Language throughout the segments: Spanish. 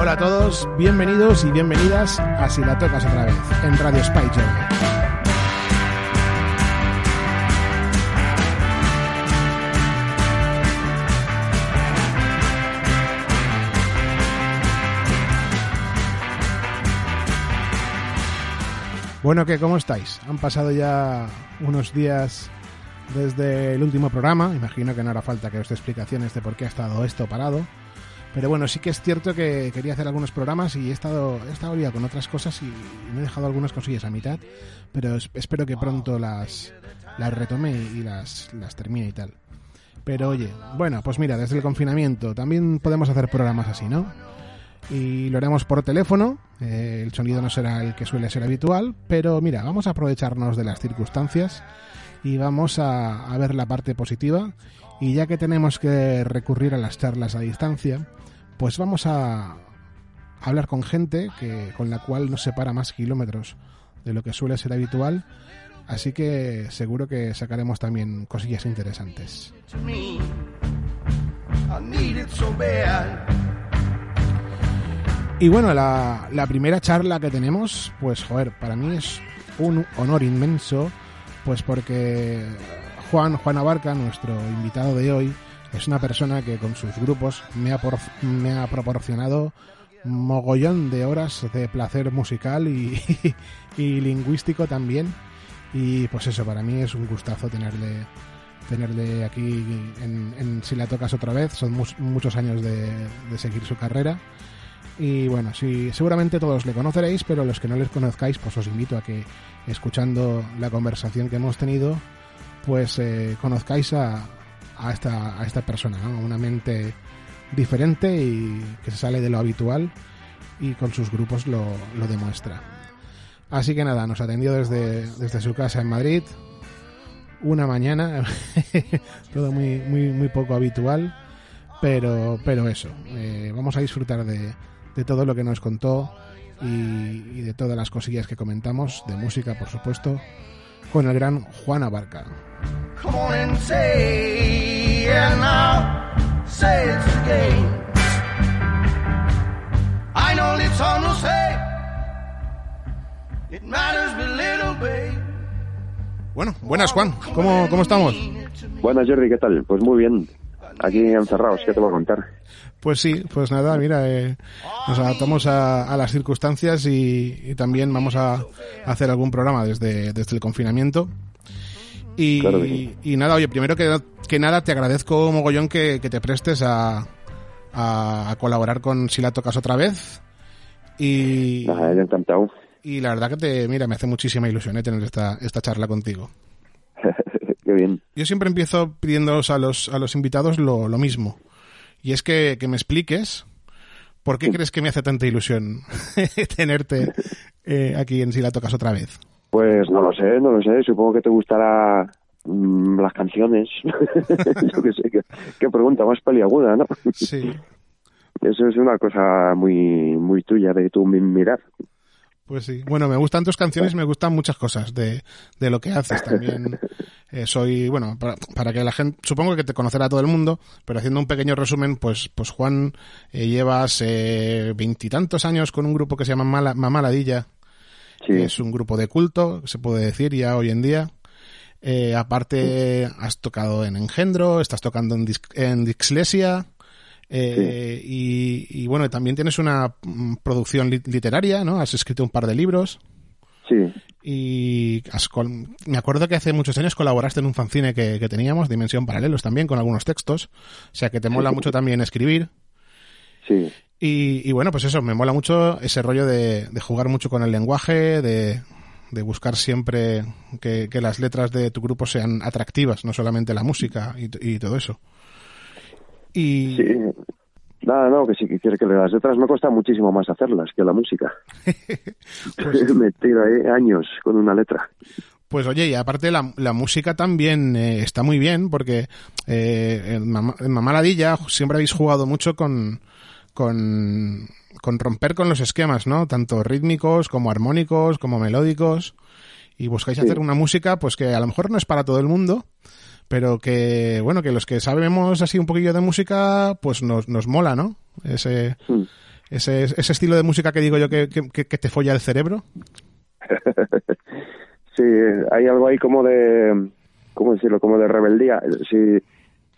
Hola a todos, bienvenidos y bienvenidas a Si la tocas otra vez en Radio Spike Bueno, ¿qué? ¿Cómo estáis? Han pasado ya unos días desde el último programa. Imagino que no hará falta que os dé explicaciones de por qué ha estado esto parado. Pero bueno, sí que es cierto que quería hacer algunos programas y he estado, he estado liado con otras cosas y me he dejado algunas cosillas a mitad. Pero espero que pronto las, las retome y las, las termine y tal. Pero oye, bueno, pues mira, desde el confinamiento también podemos hacer programas así, ¿no? Y lo haremos por teléfono. Eh, el sonido no será el que suele ser habitual, pero mira, vamos a aprovecharnos de las circunstancias y vamos a, ver la parte positiva. Y ya que tenemos que recurrir a las charlas a distancia, pues vamos a hablar con gente que, con la cual nos separa más kilómetros de lo que suele ser habitual. Así que seguro que sacaremos también cosillas interesantes. Y bueno, la, la primera charla que tenemos, pues joder, para mí es un honor inmenso pues porque Juan, Juan Abarca, nuestro invitado de hoy, es una persona que con sus grupos me ha, proporcionado mogollón de horas de placer musical y, lingüístico también. Y pues eso, para mí es un gustazo tenerle tenerle aquí en, Si la tocas otra vez. Son muchos años de, de, seguir su carrera. Y bueno, sí, seguramente todos le conoceréis, pero los que no les conozcáis, pues os invito a que escuchando la conversación que hemos tenido, pues eh, conozcáis a, a, esta, a esta persona, una mente diferente y que se sale de lo habitual y con sus grupos lo, lo demuestra. Así que nada, nos atendió desde, desde su casa en Madrid, una mañana, todo muy, muy, muy poco habitual, pero, pero eso, eh, vamos a disfrutar de, de todo lo que nos contó y, de todas las cosillas que comentamos, de música por supuesto, con el gran Juan Abarca. Bueno, buenas Juan, ¿cómo, cómo estamos? Buenas Jordi, ¿qué tal? Pues muy bien, aquí encerrados, ¿qué te voy a contar? Pues sí, pues nada, mira, eh, nos adaptamos a, las circunstancias y, también vamos a, hacer algún programa desde, desde el confinamiento. Y, y, nada, oye, primero que, que, nada te agradezco mogollón que, que te prestes a, a, colaborar con Si la tocas otra vez. Y, encantado. Y la verdad que te, mira, me hace muchísima ilusión eh, tener esta, esta charla contigo. Qué bien. Yo siempre empiezo pidiéndoos a los, a los invitados lo, lo mismo y es que, me expliques por qué crees que me hace tanta ilusión tenerte eh, aquí en Si la tocas otra vez. Pues no lo sé, no lo sé. Supongo que te gustará mm, las canciones. Yo qué sé, qué, pregunta más peliaguda, ¿no? Sí. Eso es una cosa muy, muy tuya de tu mirar. Pues sí. Bueno, me gustan tus canciones, me gustan muchas cosas de, de lo que haces también. Eh, soy, bueno, para, que la gente, supongo que te conocerá todo el mundo, pero haciendo un pequeño resumen, pues, pues Juan, eh, llevas eh, veintitantos años con un grupo que se llama Mala, Mamaladilla, que es un grupo de culto, se puede decir ya hoy en día. aparte, has tocado en Engendro, estás tocando en, en Dixlesia, eh, y, bueno, también tienes una mm, producción literaria, ¿no? Has escrito un par de libros. Sí. Y me acuerdo que hace muchos años colaboraste en un fanzine que, teníamos, Dimensión Paralelos también, con algunos textos. O sea que te mola mucho también escribir. Sí. Y, bueno, pues eso, me mola mucho ese rollo de, jugar mucho con el lenguaje, de, buscar siempre que, las letras de tu grupo sean atractivas, no solamente la música y todo eso. Y... Sí. Nada, no, que si quisiera que las letras me cuesta muchísimo más hacerlas que la música. pues... me tiro ahí años con una letra. Pues oye, y aparte la, la música también eh, está muy bien porque eh, en, Mamaladilla siempre habéis jugado mucho con, con, con romper con los esquemas, ¿no? Tanto rítmicos como armónicos, como melódicos. Y buscáis hacer una música pues que a lo mejor no es para todo el mundo, pero que, bueno, que los que sabemos así un poquillo de música, pues nos, nos mola, ¿no? Ese, ese, ese estilo de música que digo yo que, que, te folla el cerebro. sí, hay algo ahí como de, ¿cómo decirlo? Como de rebeldía. Si,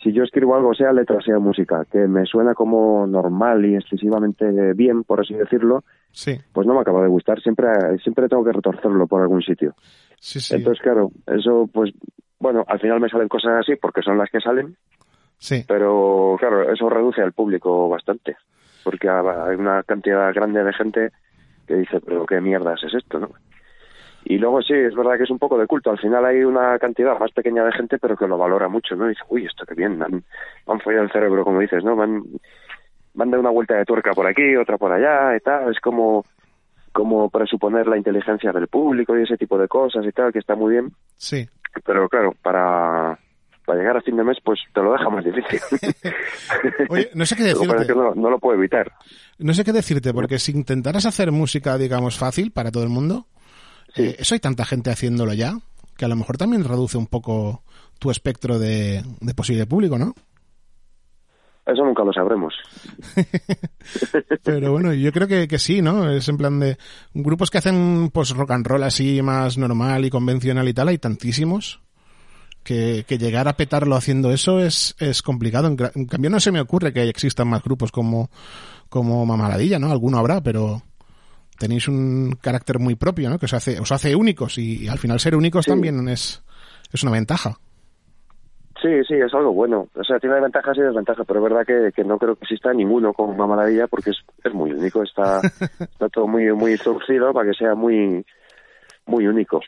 si yo escribo algo, sea letra, sea música, que me suena como normal y excesivamente bien, por así decirlo, sí. pues no me acaba de gustar. Siempre, siempre tengo que retorcerlo por algún sitio. Sí, sí. Entonces, claro, eso, pues, bueno, al final me salen cosas así porque son las que salen. Sí. Pero, claro, eso reduce al público bastante. Porque hay una cantidad grande de gente que dice, pero qué mierdas es esto, ¿no? Y luego sí, es verdad que es un poco de culto. Al final hay una cantidad más pequeña de gente, pero que lo valora mucho, ¿no? Y dice, uy, esto qué bien, me han, follado el cerebro, como dices, ¿no? van han, una vuelta de tuerca por aquí, otra por allá y tal. Es como, como presuponer la inteligencia del público y ese tipo de cosas y tal, que está muy bien. Sí. Pero claro, para, para llegar a fin de mes, pues te lo deja más difícil. Oye, no sé qué decirte. no, no, lo puedo evitar. No sé qué decirte, porque si intentaras hacer música, digamos, fácil para todo el mundo, Sí. eso hay tanta gente haciéndolo ya, que a lo mejor también reduce un poco tu espectro de, posible público, ¿no? Eso nunca lo sabremos. Pero bueno, yo creo que, que, sí, ¿no? Es en plan de grupos que hacen pues rock and roll así más normal y convencional y tal, hay tantísimos que, que llegar a petarlo haciendo eso es, es complicado. En, cambio no se me ocurre que existan más grupos como, como Mamaladilla, ¿no? Alguno habrá, pero tenéis un carácter muy propio, ¿no? Que os hace, os hace únicos y, al final ser únicos también es, es una ventaja. Sí, sí, es algo bueno. O sea, tiene ventajas y desventajas, pero es verdad que, que no creo que exista ninguno como una maravilla porque es, es muy único, está, está todo muy muy torcido para que sea muy muy único.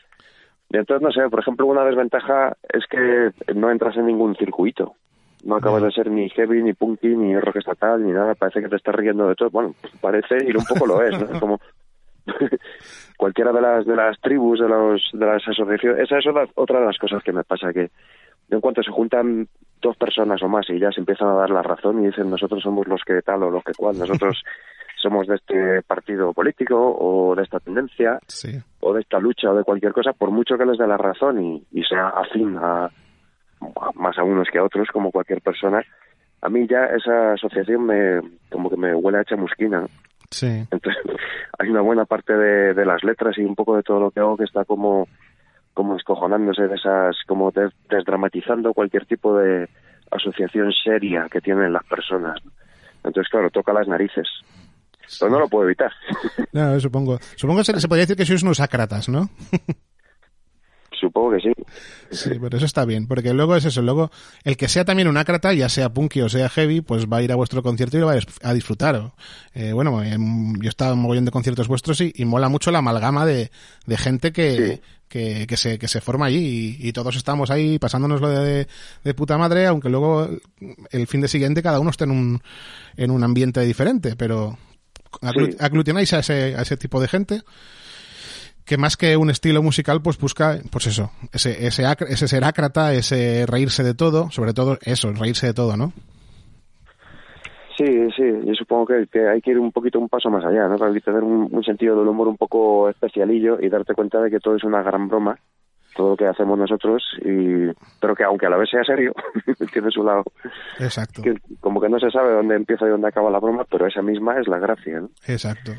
Y entonces, no sé, por ejemplo, una desventaja es que no entras en ningún circuito. No acabas de ser ni heavy, ni punky, ni rock estatal, ni nada. Parece que te estás riendo de todo. Bueno, parece y un poco lo es, ¿no? Como cualquiera de las de las tribus de los de las asociaciones esa es otra, de las cosas que me pasa que en cuanto se juntan dos personas o más y ya se empiezan a dar la razón y dicen nosotros somos los que tal o los que cual nosotros somos de este partido político o de esta tendencia o de esta lucha o de cualquier cosa por mucho que les dé la razón y, y sea afín a, más a unos que a otros como cualquier persona a mí ya esa asociación me como que me huele a chamusquina Sí. Entonces, hay una buena parte de, las letras y un poco de todo lo que hago que está como, como escojonándose de esas, como desdramatizando cualquier tipo de asociación seria que tienen las personas. Entonces, claro, toca las narices. Pero no lo puedo evitar. No, supongo. Supongo que se, se podría decir que sois unos ácratas, ¿no? Supongo que sí. Sí, pero eso está bien, porque luego es eso, luego el que sea también un ácrata, ya sea punky o sea heavy, pues va a ir a vuestro concierto y lo va a disfrutar. Eh, bueno, yo he estado en mogollón de conciertos vuestros y, mola mucho la amalgama de, gente que, que, que, se, que se forma allí y, todos estamos ahí pasándonoslo de, de, puta madre, aunque luego el fin de siguiente cada uno esté en un, en un ambiente diferente, pero aglutináis a ese, a ese tipo de gente que más que un estilo musical, pues busca, pues eso, ese, ese, ese ser ácrata, ese reírse de todo, sobre todo eso, reírse de todo, ¿no? Sí, sí, yo supongo que, que, hay que ir un poquito un paso más allá, ¿no? Para tener un, sentido del humor un poco especialillo y darte cuenta de que todo es una gran broma, todo lo que hacemos nosotros, y pero que aunque a la vez sea serio, tiene su lado. Exacto. Que, como que no se sabe dónde empieza y dónde acaba la broma, pero esa misma es la gracia, ¿no? Exacto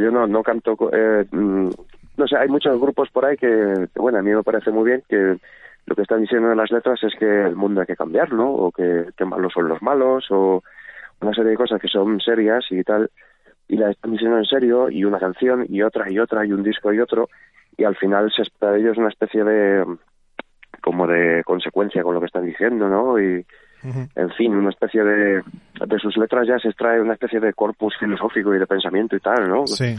yo no, no canto, eh, mm, no sé, hay muchos grupos por ahí que, bueno, a mí me parece muy bien que lo que están diciendo en las letras es que el mundo hay que cambiarlo, o que, que malos son los malos, o una serie de cosas que son serias y tal, y las están diciendo en serio, y una canción, y otra, y otra, y un disco, y otro, y al final se espera de ellos una especie de, como de consecuencia con lo que están diciendo, ¿no? Y, en fin, una especie de, de sus letras ya se extrae una especie de corpus filosófico y de pensamiento y tal, ¿no? Sí.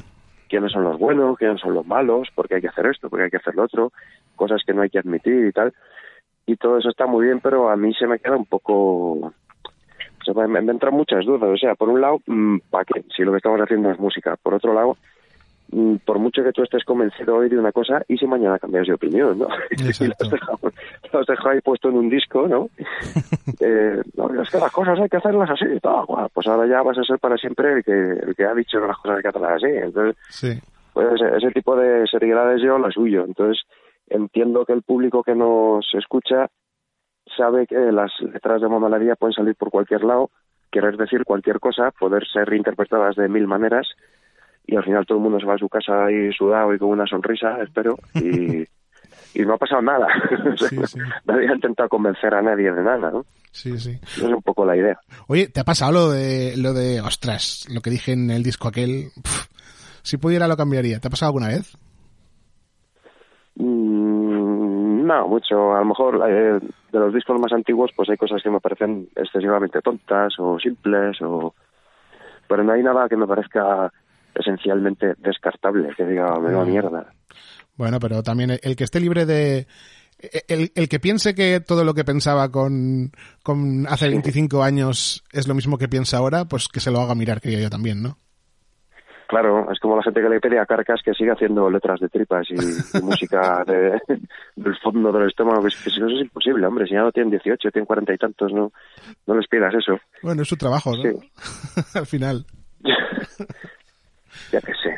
¿Quiénes son los buenos? ¿Quiénes son los malos? ¿Por qué hay que hacer esto? ¿Por qué hay que hacer lo otro? Cosas que no hay que admitir y tal. Y todo eso está muy bien, pero a mí se me queda un poco... O sea, me, me entran muchas dudas. O sea, por un lado, mm, ¿para qué? Si lo que estamos haciendo es música. Por otro lado, por mucho que tú estés convencido hoy de una cosa, y si mañana cambias de opinión, ¿no? y lo has, dejado, ahí puesto en un disco, ¿no? eh, no, es que las cosas hay que hacerlas así, todo, pues ahora ya vas a ser para siempre el que, el que ha dicho las cosas hay que hacerlas así. Entonces, sí. pues ese, tipo de seriedades yo las huyo. Entonces, entiendo que el público que nos escucha sabe que las letras de mamalaría pueden salir por cualquier lado, querer decir cualquier cosa, poder ser interpretadas de mil maneras y al final todo el mundo se va a su casa ahí sudado y con una sonrisa, espero, y, y no ha pasado nada. Nadie ha intentado convencer a nadie de nada, ¿no? Sí, sí. es un poco la idea. Oye, ¿te ha pasado lo de, lo de, ostras, lo que dije en el disco aquel? si pudiera lo cambiaría. ¿Te ha pasado alguna vez? Mm, no, mucho. A lo mejor eh, de los discos más antiguos, pues hay cosas que me parecen excesivamente tontas o simples, o pero no hay nada que me parezca esencialmente descartable, que diga, me da mm. mierda. Bueno, pero también el que esté libre de... El, el, que piense que todo lo que pensaba con, con hace 25 años es lo mismo que piensa ahora, pues que se lo haga mirar, que yo también, ¿no? Claro, es como la gente que le pide a Carcas que siga haciendo letras de tripas y, música de, del fondo del estómago, que, es imposible, hombre, si ya no tienen 18, tienen cuarenta y tantos, no, no les pidas eso. Bueno, es su trabajo, ¿no? Sí. Al final. ya que sé.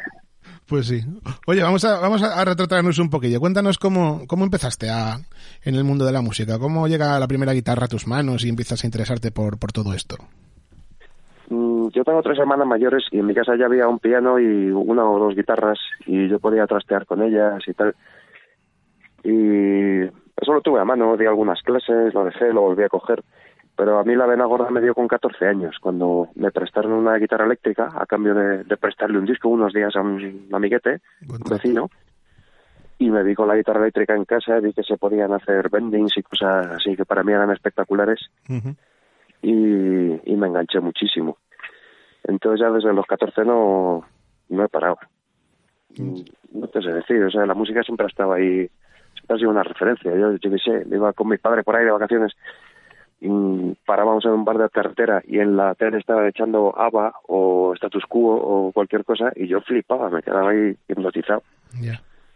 Pues sí. Oye, vamos a, vamos a retratarnos un poquillo. Cuéntanos cómo, cómo empezaste a, en el mundo de la música. ¿Cómo llega la primera guitarra a tus manos y empiezas a interesarte por, por todo esto? Mm, yo tengo tres hermanas mayores y en mi casa ya había un piano y una o dos guitarras y yo podía trastear con ellas y tal. Y eso lo tuve a mano, di algunas clases, lo dejé, lo volví a coger. Pero a mí la vena gorda me dio con 14 años, cuando me prestaron una guitarra eléctrica a cambio de, prestarle un disco unos días a un amiguete, un vecino. Y me vi con la guitarra eléctrica en casa, vi que se podían hacer bendings y cosas así que para mí eran espectaculares y, me enganché muchísimo. Entonces ya desde los 14 no, no he parado. Mm. No te sé decir, o sea, la música siempre ha estado ahí, siempre ha sido una referencia. Yo, yo qué sé, iba con mi padre por ahí de vacaciones parábamos en un bar de carretera y en la tele estaba echando ABBA o Status Quo o cualquier cosa y yo flipaba, me quedaba ahí hipnotizado.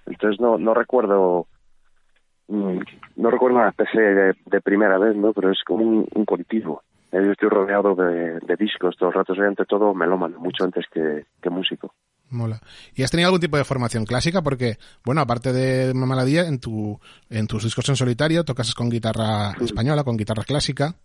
Entonces no, no recuerdo mm, no recuerdo una especie de, primera vez, ¿no? Pero es como un, un continuo. Yo estoy rodeado de, discos todo el rato, soy ante todo melómano, mucho antes que, músico. Mola. ¿Y has tenido algún tipo de formación clásica? Porque, bueno, aparte de Mamaladía, en, tu, en tus discos en solitario tocas con guitarra española, con guitarra clásica.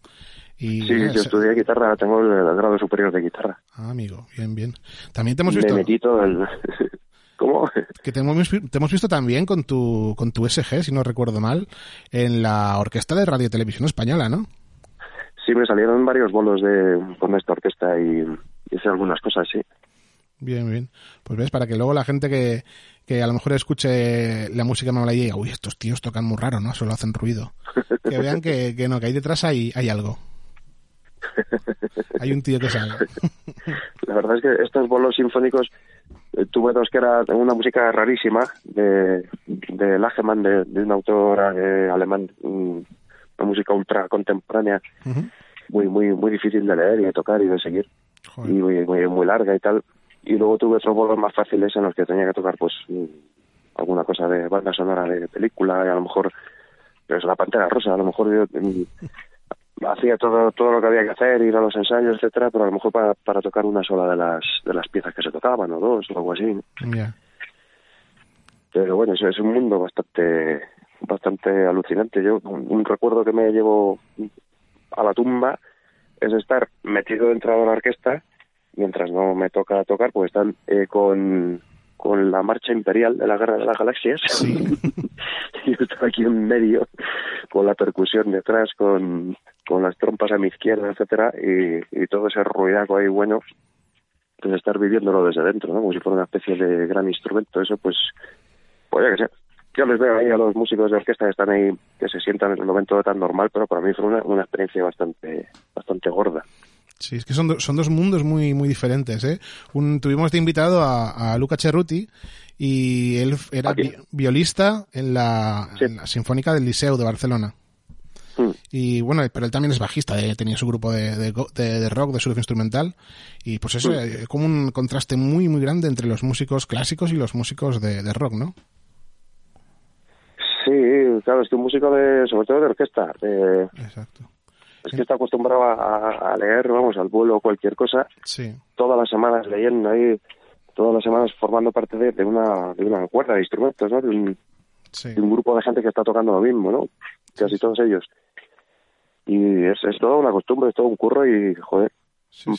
Y, sí, yo estudié guitarra, tengo el, grado superior de guitarra. Ah, amigo, bien, bien. También te hemos visto... el... ¿Cómo? Que te hemos, te hemos, visto también con tu, con tu SG, si no recuerdo mal, en la Orquesta de Radio y Televisión Española, ¿no? Sí, me salieron varios bolos de, con esta orquesta y hice algunas cosas, sí. Bien, bien. Pues ves, para que luego la gente que, que a lo mejor escuche la música me habla y diga, uy, estos tíos tocan muy raro, ¿no? Solo hacen ruido. Que vean que, que no, que ahí detrás hay, hay algo. Hay un tío que sabe. La verdad es que estos bolos sinfónicos eh, tuve dos que era una música rarísima de, de Lagemann, de, de un autor eh, alemán, mm, una música ultra contemporánea, muy, muy, muy difícil de leer y de tocar y de seguir, y muy, muy, larga y tal. Y luego tuve otros bolos más fáciles en los que tenía que tocar, pues, mm, alguna cosa de banda sonora de película, y a lo mejor, pues, la Pantera Rosa, a lo mejor yo mm, hacía todo todo lo que había que hacer, ir a los ensayos, etcétera, pero a lo mejor para, para tocar una sola de las de las piezas que se tocaban, o dos, o algo así. Pero bueno, eso es un mundo bastante bastante alucinante. Yo un, recuerdo que me llevo a la tumba es estar metido dentro de la orquesta mientras no me toca tocar, pues están eh, con, con la marcha imperial de la Guerra de las Galaxias. y yo estoy aquí en medio con la percusión detrás, con, con las trompas a mi izquierda, etcétera, y, y todo ese ruidaco ahí bueno, pues estar viviéndolo desde dentro, ¿no? Como si fuera una especie de gran instrumento. Eso, pues, pues ya que sé, yo les veo ahí a los músicos de orquesta que están ahí, que se sientan en el momento tan normal, pero para mí fue una, una experiencia bastante, bastante gorda. Sí, es que son, son dos mundos muy, muy diferentes. ¿eh? Un, tuvimos de invitado a, Luca Cerruti y él era violista en la, Sinfónica del Liceo de Barcelona. Hmm. Y bueno, pero él también es bajista, ¿eh? tenía su grupo de, de, rock, de surf instrumental. Y pues eso, es hmm. como un contraste muy, muy grande entre los músicos clásicos y los músicos de rock, ¿no? Sí, claro, es que un músico de, sobre todo de orquesta, Exacto. Es que está acostumbrado a, leer, vamos, al vuelo cualquier cosa, sí. todas las semanas leyendo ahí, todas las semanas formando parte de, una, de una cuerda de instrumentos, ¿no? De un, de un grupo de gente que está tocando lo mismo, ¿no? Casi todos ellos. Y es, es todo una costumbre, es todo un curro y, joder,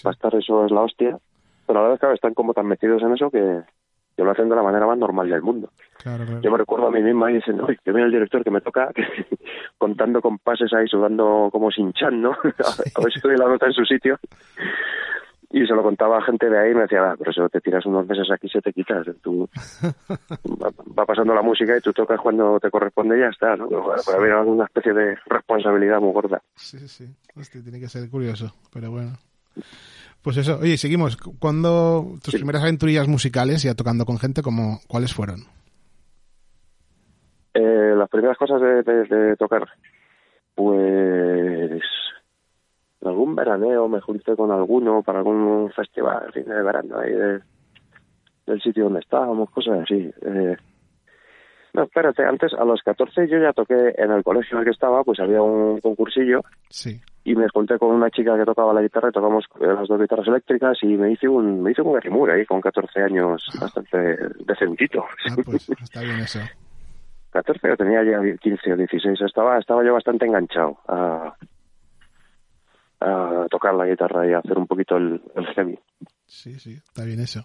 Para estar eso es la hostia. Pero a la vez, claro, están como tan metidos en eso que, que lo hacen de la manera más normal del mundo. Yo me recuerdo a mí misma y dicen, uy, que viene el director que me toca contando con pases ahí, sudando como sin chan, ¿no? a ver si estoy la nota en su sitio. Y se lo contaba a gente de ahí y me decía, ah, pero si te tiras unos meses aquí se te quitas. Tú, va, pasando la música y tú tocas cuando te corresponde y ya está, ¿no? Pero, bueno, haber una especie de responsabilidad muy gorda. Sí, sí, sí. tiene que ser curioso, pero bueno. Pues eso, oye, seguimos. ¿Cuándo tus primeras aventurillas musicales, ya tocando con gente, como, cuáles fueron? Eh, las primeras cosas de, tocar, pues algún veraneo me junté con alguno para algún festival, fin de verano ahí del sitio donde estábamos, cosas así. Eh, no, espérate, antes a los 14 yo ya toqué en el colegio en el que estaba, pues había un concursillo. Sí. Y me junté con una chica que tocaba la guitarra y tocamos las dos guitarras eléctricas y me hice un me hice un ahí con 14 años, bastante decentito. Ah, pues está bien eso. 14, yo tenía ya 15 o 16, estaba, estaba yo bastante enganchado a, a tocar la guitarra y a hacer un poquito el, el heavy. Sí, sí, está bien eso.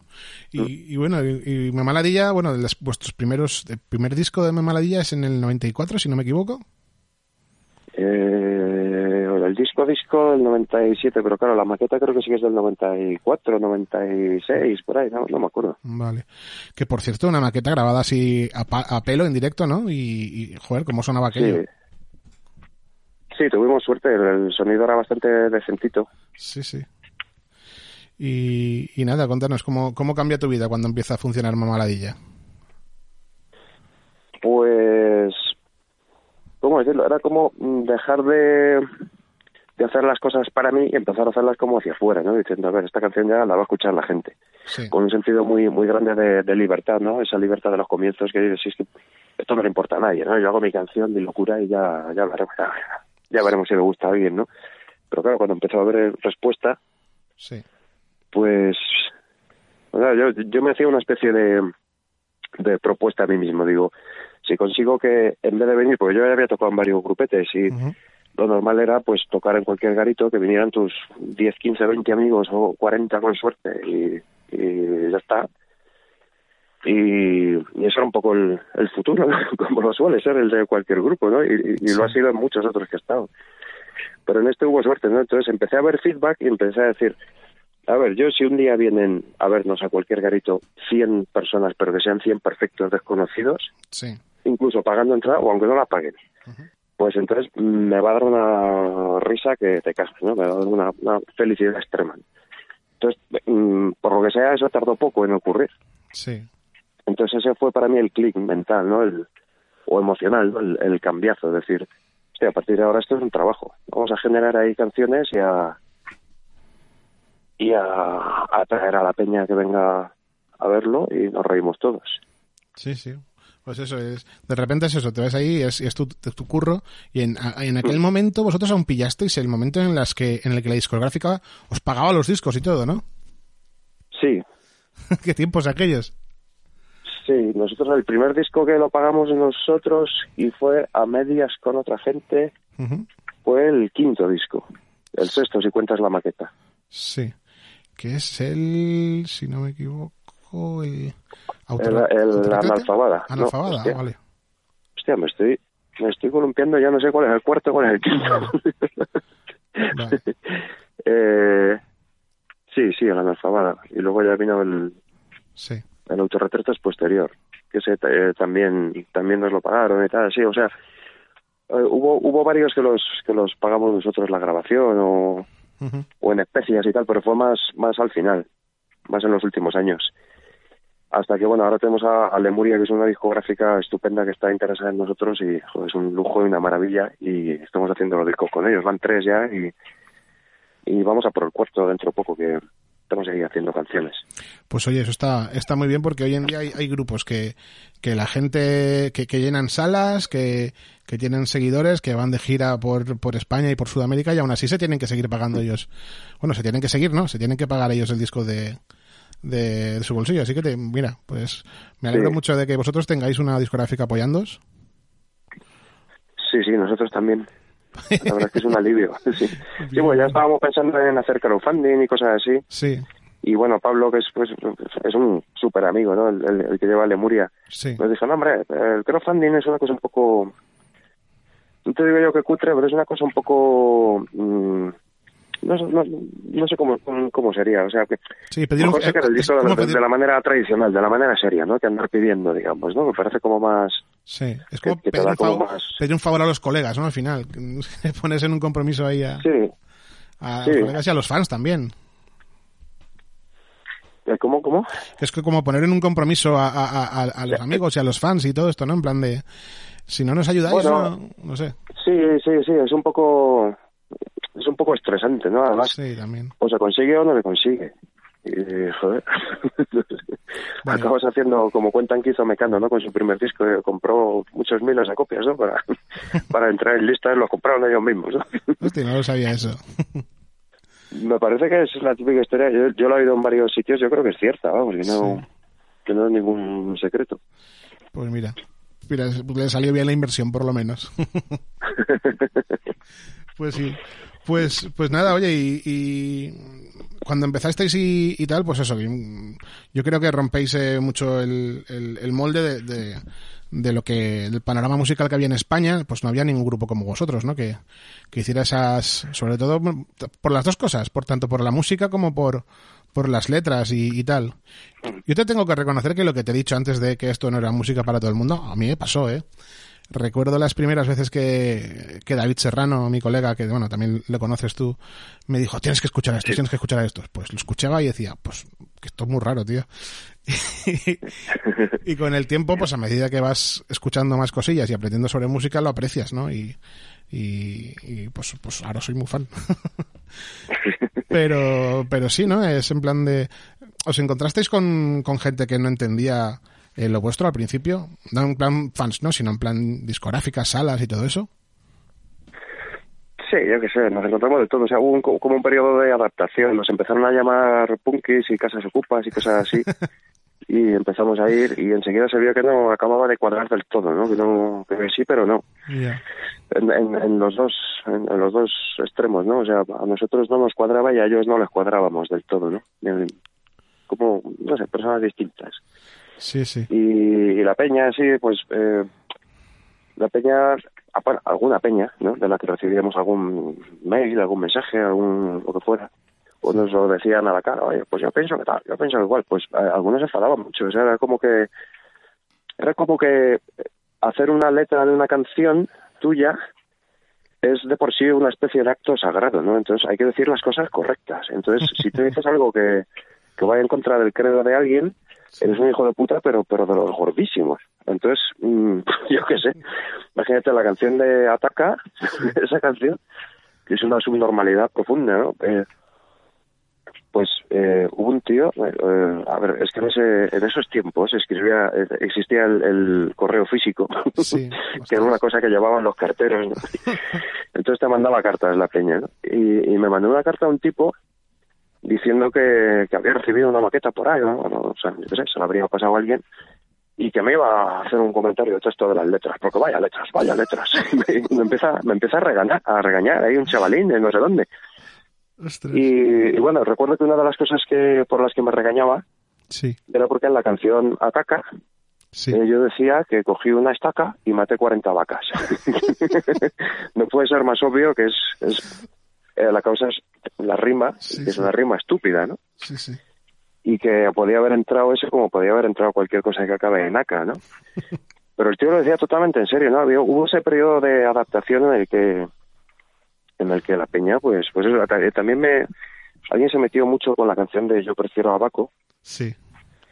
Y, y bueno, y, y Memaladilla, bueno, vuestros primeros, el primer disco de Memaladilla es en el 94, si no me equivoco. Eh, el disco disco del 97, pero claro, la maqueta creo que sí que es del 94, 96, por ahí, no, no me acuerdo. Vale. Que por cierto, una maqueta grabada así a, pelo en directo, ¿no? Y, joder, ¿cómo sonaba aquello? Sí. tuvimos suerte, el, sonido era bastante decentito. Sí, sí. Y, y nada, contanos, ¿cómo, ¿cómo cambia tu vida cuando empieza a funcionar Mamaladilla? Pues, ¿cómo decirlo? Era como dejar de, de hacer las cosas para mí y empezar a hacerlas como hacia afuera, ¿no? Diciendo, a ver, esta canción ya la va a escuchar la gente. Con un sentido muy muy grande de, libertad, ¿no? Esa libertad de los comienzos que dices, es que esto no le importa a nadie, ¿no? Yo hago mi canción, mi locura y ya, ya, veremos, ya, veremos si le gusta a alguien, ¿no? Pero claro, cuando empezó a haber respuesta, sí. pues yo, yo me hacía una especie de, de propuesta a mí mismo. Digo, si consigo que en vez de venir, porque yo ya había tocado en varios grupetes y lo normal era pues tocar en cualquier garito, que vinieran tus 10, 15, 20 amigos o 40 con suerte y, ya está. Y, eso era un poco el, futuro, como lo suele ser el de cualquier grupo, ¿no? Y, lo ha sido en muchos otros que he estado. Pero en este hubo suerte, ¿no? Entonces empecé a ver feedback y empecé a decir, a ver, yo si un día vienen a vernos a cualquier garito 100 personas, pero que sean 100 perfectos desconocidos, sí. incluso pagando entrada o aunque no la paguen, pues entonces me va a dar una risa que te casas, ¿no? Me va a dar una, felicidad extrema. Entonces, mm, por lo que sea, eso tardó poco en ocurrir. Sí. Entonces ese fue para mí el clic mental, ¿no? El, o emocional, ¿no? el, cambiazo, es decir, hostia, a partir de ahora esto es un trabajo. Vamos a generar ahí canciones y a y a, a traer a la peña que venga a verlo y nos reímos todos. Sí, sí. Pues eso es. De repente es eso, te ves ahí, es, es tu, tu, curro. Y en, en aquel mm. momento vosotros aún pillasteis el momento en, las que, en el que la discográfica os pagaba los discos y todo, ¿no? Sí. ¿Qué tiempos aquellos? Sí, nosotros el primer disco que lo pagamos nosotros y fue a medias con otra gente fue el quinto disco. El sexto, si cuentas la maqueta. Sí. Que es el, si no me equivoco, el el, analfabada. Analfabada, hostia. vale. Hostia, me estoy, me estoy columpiando, ya no sé cuál es el cuarto, cuál es el quinto. eh, sí, sí, el analfabada. Y luego ya vino el, sí. el autorretrato es posterior, que ese eh, también, también nos lo pagaron y tal, sí, o sea, eh, hubo, hubo varios que los, que los pagamos nosotros la grabación o, o en especias y tal, pero fue más, más al final, más en los últimos años hasta que bueno ahora tenemos a, Lemuria que es una discográfica estupenda que está interesada en nosotros y es un lujo y una maravilla y estamos haciendo los discos con ellos. Van tres ya y, y vamos a por el cuarto dentro de poco que estamos ahí haciendo canciones. Pues oye eso está está muy bien porque hoy en día hay, grupos que, que la gente que, que llenan salas que, que tienen seguidores que van de gira por, por España y por Sudamérica y aún así se tienen que seguir pagando ellos. Bueno se tienen que seguir no se tienen que pagar ellos el disco de de, su bolsillo. Así que, te, mira, pues me alegro mucho de que vosotros tengáis una discográfica apoyándoos. Sí, sí, nosotros también. La verdad es que es un alivio. sí. sí, pues ya estábamos pensando en hacer crowdfunding y cosas así. Sí. Y bueno, Pablo, que es, pues, es un súper amigo, ¿no? El, el, el, que lleva Lemuria. Sí. Nos dijo, no, hombre, el crowdfunding es una cosa un poco... No te digo yo que cutre, pero es una cosa un poco... Mmm, no, no, no, sé cómo, cómo sería, o sea, que sí, pedir un, sacar el disco de, pedir... de, la manera tradicional, de la manera seria, ¿no? Que andar pidiendo, digamos, ¿no? Me parece como más... Sí, es como, que, que pedir, un favor, como más... pedir, un favor, a los colegas, ¿no? Al final, pones en un compromiso ahí a, sí. a sí. los colegas y a los fans también. ¿Cómo, cómo? Es que como poner en un compromiso a, a, a, a los amigos y a los fans y todo esto, ¿no? En plan de, si no nos ayudáis, bueno, no, no sé. Sí, sí, sí, es un poco es un poco estresante, ¿no? Además, sí, también. o se consigue o no se consigue. Y, joder, bueno. acabas haciendo como cuentan que hizo Mecano, ¿no? Con su primer disco, eh, compró muchos miles de copias, ¿no? Para, para entrar en listas, lo compraron ellos mismos, ¿no? Hostia, no lo sabía eso. Me parece que es la típica historia, yo, yo lo he oído en varios sitios, yo creo que es cierta, vamos, que no, sí. que no es ningún secreto. Pues mira, mira, le salió bien la inversión por lo menos. pues sí. Pues, pues nada, oye, y, y cuando empezasteis y, tal, pues eso, yo creo que rompéis eh, mucho el, molde de, lo que, el panorama musical que había en España, pues no había ningún grupo como vosotros, ¿no? Que, que hiciera esas, sobre todo por las dos cosas, por tanto por la música como por, por las letras y, y, tal. Yo te tengo que reconocer que lo que te he dicho antes de que esto no era música para todo el mundo, a mí me pasó, ¿eh? Recuerdo las primeras veces que, que David Serrano, mi colega, que bueno, también le conoces tú, me dijo, tienes que escuchar esto, tienes que escuchar esto. Pues lo escuchaba y decía, pues, que esto es muy raro, tío. y, y con el tiempo, pues a medida que vas escuchando más cosillas y aprendiendo sobre música, lo aprecias, ¿no? Y, y, y pues, pues ahora soy muy fan. pero, pero sí, ¿no? Es en plan de, ¿os encontrasteis con, con gente que no entendía eh, lo vuestro al principio? No en plan fans, ¿no? Sino en plan discográficas, salas y todo eso. Sí, yo qué sé, nos encontramos de todo. O sea, hubo un, como un periodo de adaptación. Nos empezaron a llamar punkis y casas ocupas y cosas así. y empezamos a ir y enseguida se vio que no acababa de cuadrar del todo, ¿no? Que, no, que sí, pero no. Yeah. En, en, en, los dos en, en, los dos extremos, ¿no? O sea, a nosotros no nos cuadraba y a ellos no les cuadrábamos del todo, ¿no? Como, no sé, personas distintas. Sí, sí. Y, y la peña, sí, pues eh, la peña, alguna peña, ¿no? De la que recibíamos algún mail, algún mensaje, algún lo que fuera, pues nos lo decían a la cara, oye, pues yo pienso que tal, yo pienso que igual, pues eh, algunos se enfadaban mucho, o sea, era como que, era como que hacer una letra de una canción tuya es de por sí una especie de acto sagrado, ¿no? Entonces hay que decir las cosas correctas. Entonces, si tú dices algo que, que vaya en contra del credo de alguien, eres un hijo de puta, pero pero de los gordísimos. Entonces, mmm, yo qué sé, imagínate la canción de Ataca, esa canción, que es una subnormalidad profunda, ¿no? Eh, pues eh, hubo un tío, eh, a ver, es que en, ese, en esos tiempos escribía, eh, existía el, el, correo físico, sí, que era una cosa que llevaban los carteros, ¿no? entonces te mandaba cartas la peña, ¿no? y, y, me mandó una carta a un tipo diciendo que, que había recibido una maqueta por ahí, ¿no? Bueno, o sea, yo sé, se la habría pasado a alguien y que me iba a hacer un comentario de texto de las letras, porque vaya letras, vaya letras. me, me, empieza, me empieza a regañar, a regañar ahí un chavalín de no sé dónde. Y, y, bueno, recuerdo que una de las cosas que por las que me regañaba sí. era porque en la canción Ataca sí. eh, yo decía que cogí una estaca y maté 40 vacas. no puede ser más obvio que es, es eh, la causa es la rima, sí, que es una rima estúpida, ¿no? Sí, sí. Y que podía haber entrado eso como podía haber entrado cualquier cosa que acabe en ACA, ¿no? Pero el tío lo decía totalmente en serio, ¿no? Había, hubo ese periodo de adaptación en el que en el que la peña, pues, pues eso, también me, alguien se metió mucho con la canción de Yo prefiero a Baco, sí.